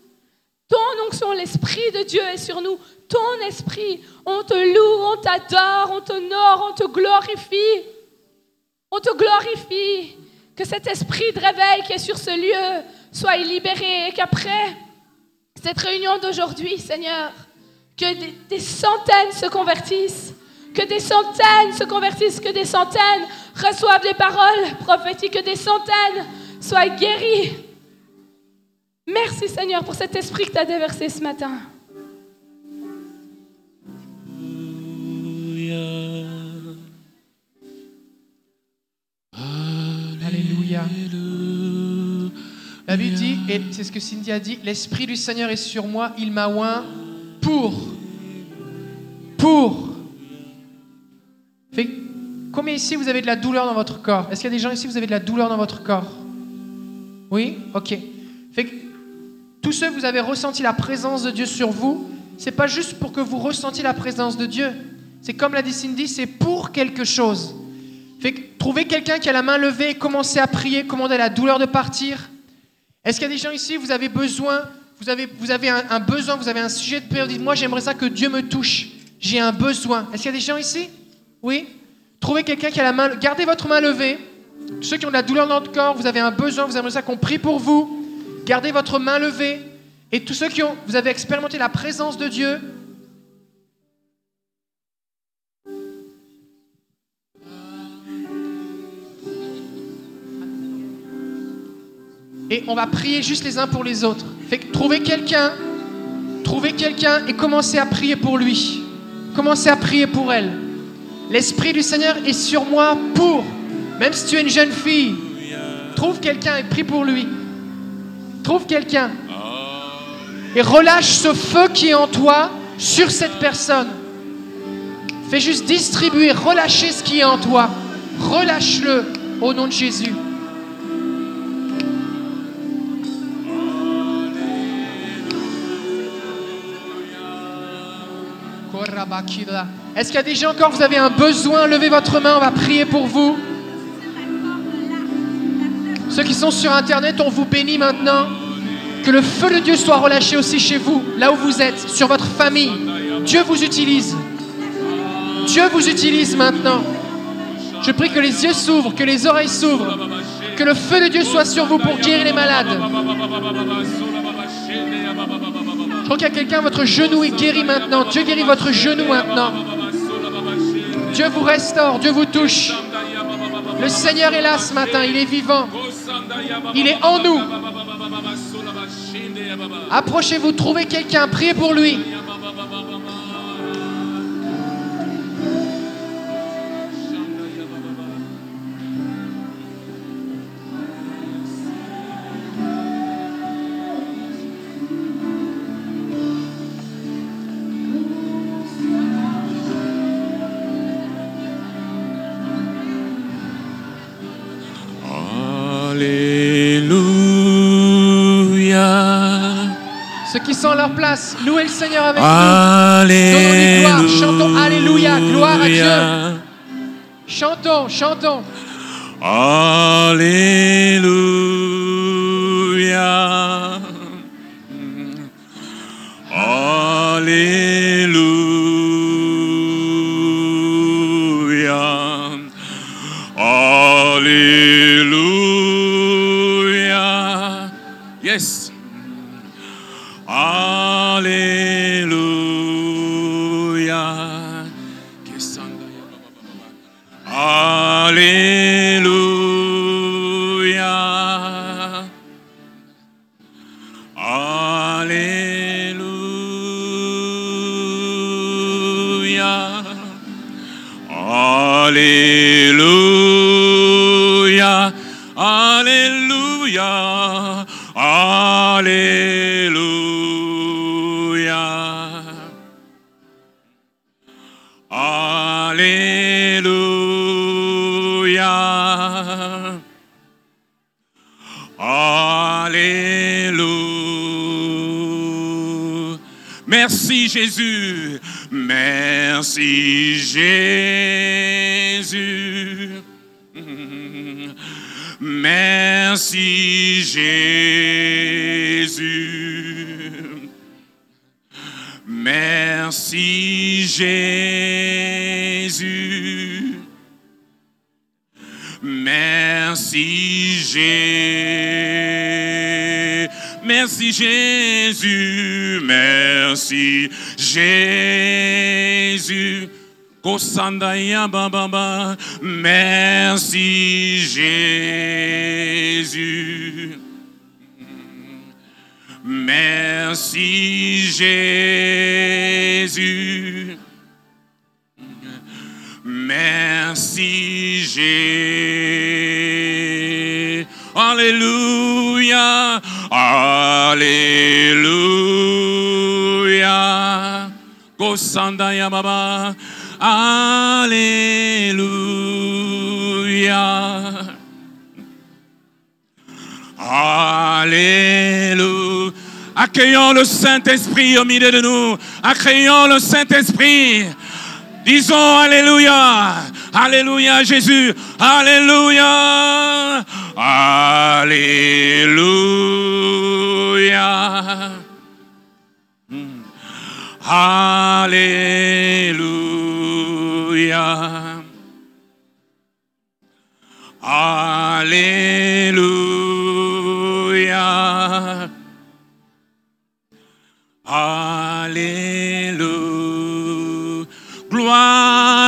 Ton onction, l'Esprit de Dieu est sur nous. Ton Esprit, on te loue, on t'adore, on t'honore, on te glorifie. On te glorifie. Que cet esprit de réveil qui est sur ce lieu soit libéré et qu'après cette réunion d'aujourd'hui, Seigneur, que des, centaines se convertissent, que des centaines se convertissent, que des centaines reçoivent des paroles prophétiques, que des centaines soient guéries. Merci Seigneur pour cet esprit que tu as déversé ce matin. Alléluia. La Bible dit, et c'est ce que Cindy a dit, l'Esprit du Seigneur est sur moi, il m'a oint pour. Pour. Fait, combien ici vous avez de la douleur dans votre corps? Est-ce qu'il y a des gens ici vous avez de la douleur dans votre corps? Oui? Ok. Fait que, tous ceux vous avez ressenti la présence de Dieu sur vous, c'est pas juste pour que vous ressentiez la présence de Dieu. C'est comme l'a dit Cindy, c'est pour quelque chose. Trouvez quelqu'un qui a la main levée commencez à prier, commandez la douleur de partir. Est-ce qu'il y a des gens ici, vous avez besoin, vous avez, vous avez un, besoin, vous avez un sujet de prière, vous dites, moi j'aimerais ça que Dieu me touche, j'ai un besoin. Est-ce qu'il y a des gens ici? Oui? Trouvez quelqu'un qui a la main, gardez votre main levée. Ceux qui ont de la douleur dans votre corps, vous avez un besoin, vous aimeriez ça qu'on prie pour vous. Gardez votre main levée. Et tous ceux qui ont, vous avez expérimenté la présence de Dieu, Et on va prier juste les uns pour les autres. Trouvez quelqu'un, Trouvez quelqu'un et commencez à prier pour lui. Commencez à prier pour elle. L'Esprit du Seigneur est sur moi pour, même si tu es une jeune fille, trouve quelqu'un et prie pour lui. Trouve quelqu'un. Et relâche ce feu qui est en toi sur cette personne. Fais juste distribuer, relâcher ce qui est en toi. Relâche-le au nom de Jésus. Est-ce qu'il y a des gens encore, vous avez un besoin, levez votre main, on va prier pour vous. Ceux qui sont sur Internet, on vous bénit maintenant. Que le feu de Dieu soit relâché aussi chez vous, là où vous êtes, sur votre famille. Dieu vous utilise. Dieu vous utilise maintenant. Je prie que les yeux s'ouvrent, que les oreilles s'ouvrent, que le feu de Dieu soit sur vous pour guérir les malades. Je crois qu'il y a quelqu'un, votre genou est guéri maintenant. Dieu guérit votre genou maintenant. Dieu vous restaure, Dieu vous touche. Le Seigneur est là ce matin, il est vivant. Il est en nous. Approchez-vous, trouvez quelqu'un, priez pour lui. À leur place, louez le Seigneur avec nous. Gloire, Alléluia. chantons Alléluia, gloire à Dieu. Chantons, chantons. Alléluia. Alléluia. Alléluia. Alléluia. Alléluia. Alléluia. Merci Jésus. Merci Jésus. Merci Jésus. Merci Jésus. Merci Jésus. Kosandaya. Merci Jésus. Merci Jésus. Kosandaya baba. Alléluia. Alléluia. Accueillons le Saint-Esprit au milieu de nous. Accueillons le Saint-Esprit. Disons Alléluia. Alléluia Jésus. Alléluia. Alléluia. Alléluia. Alléluia. Alléluia. Gloire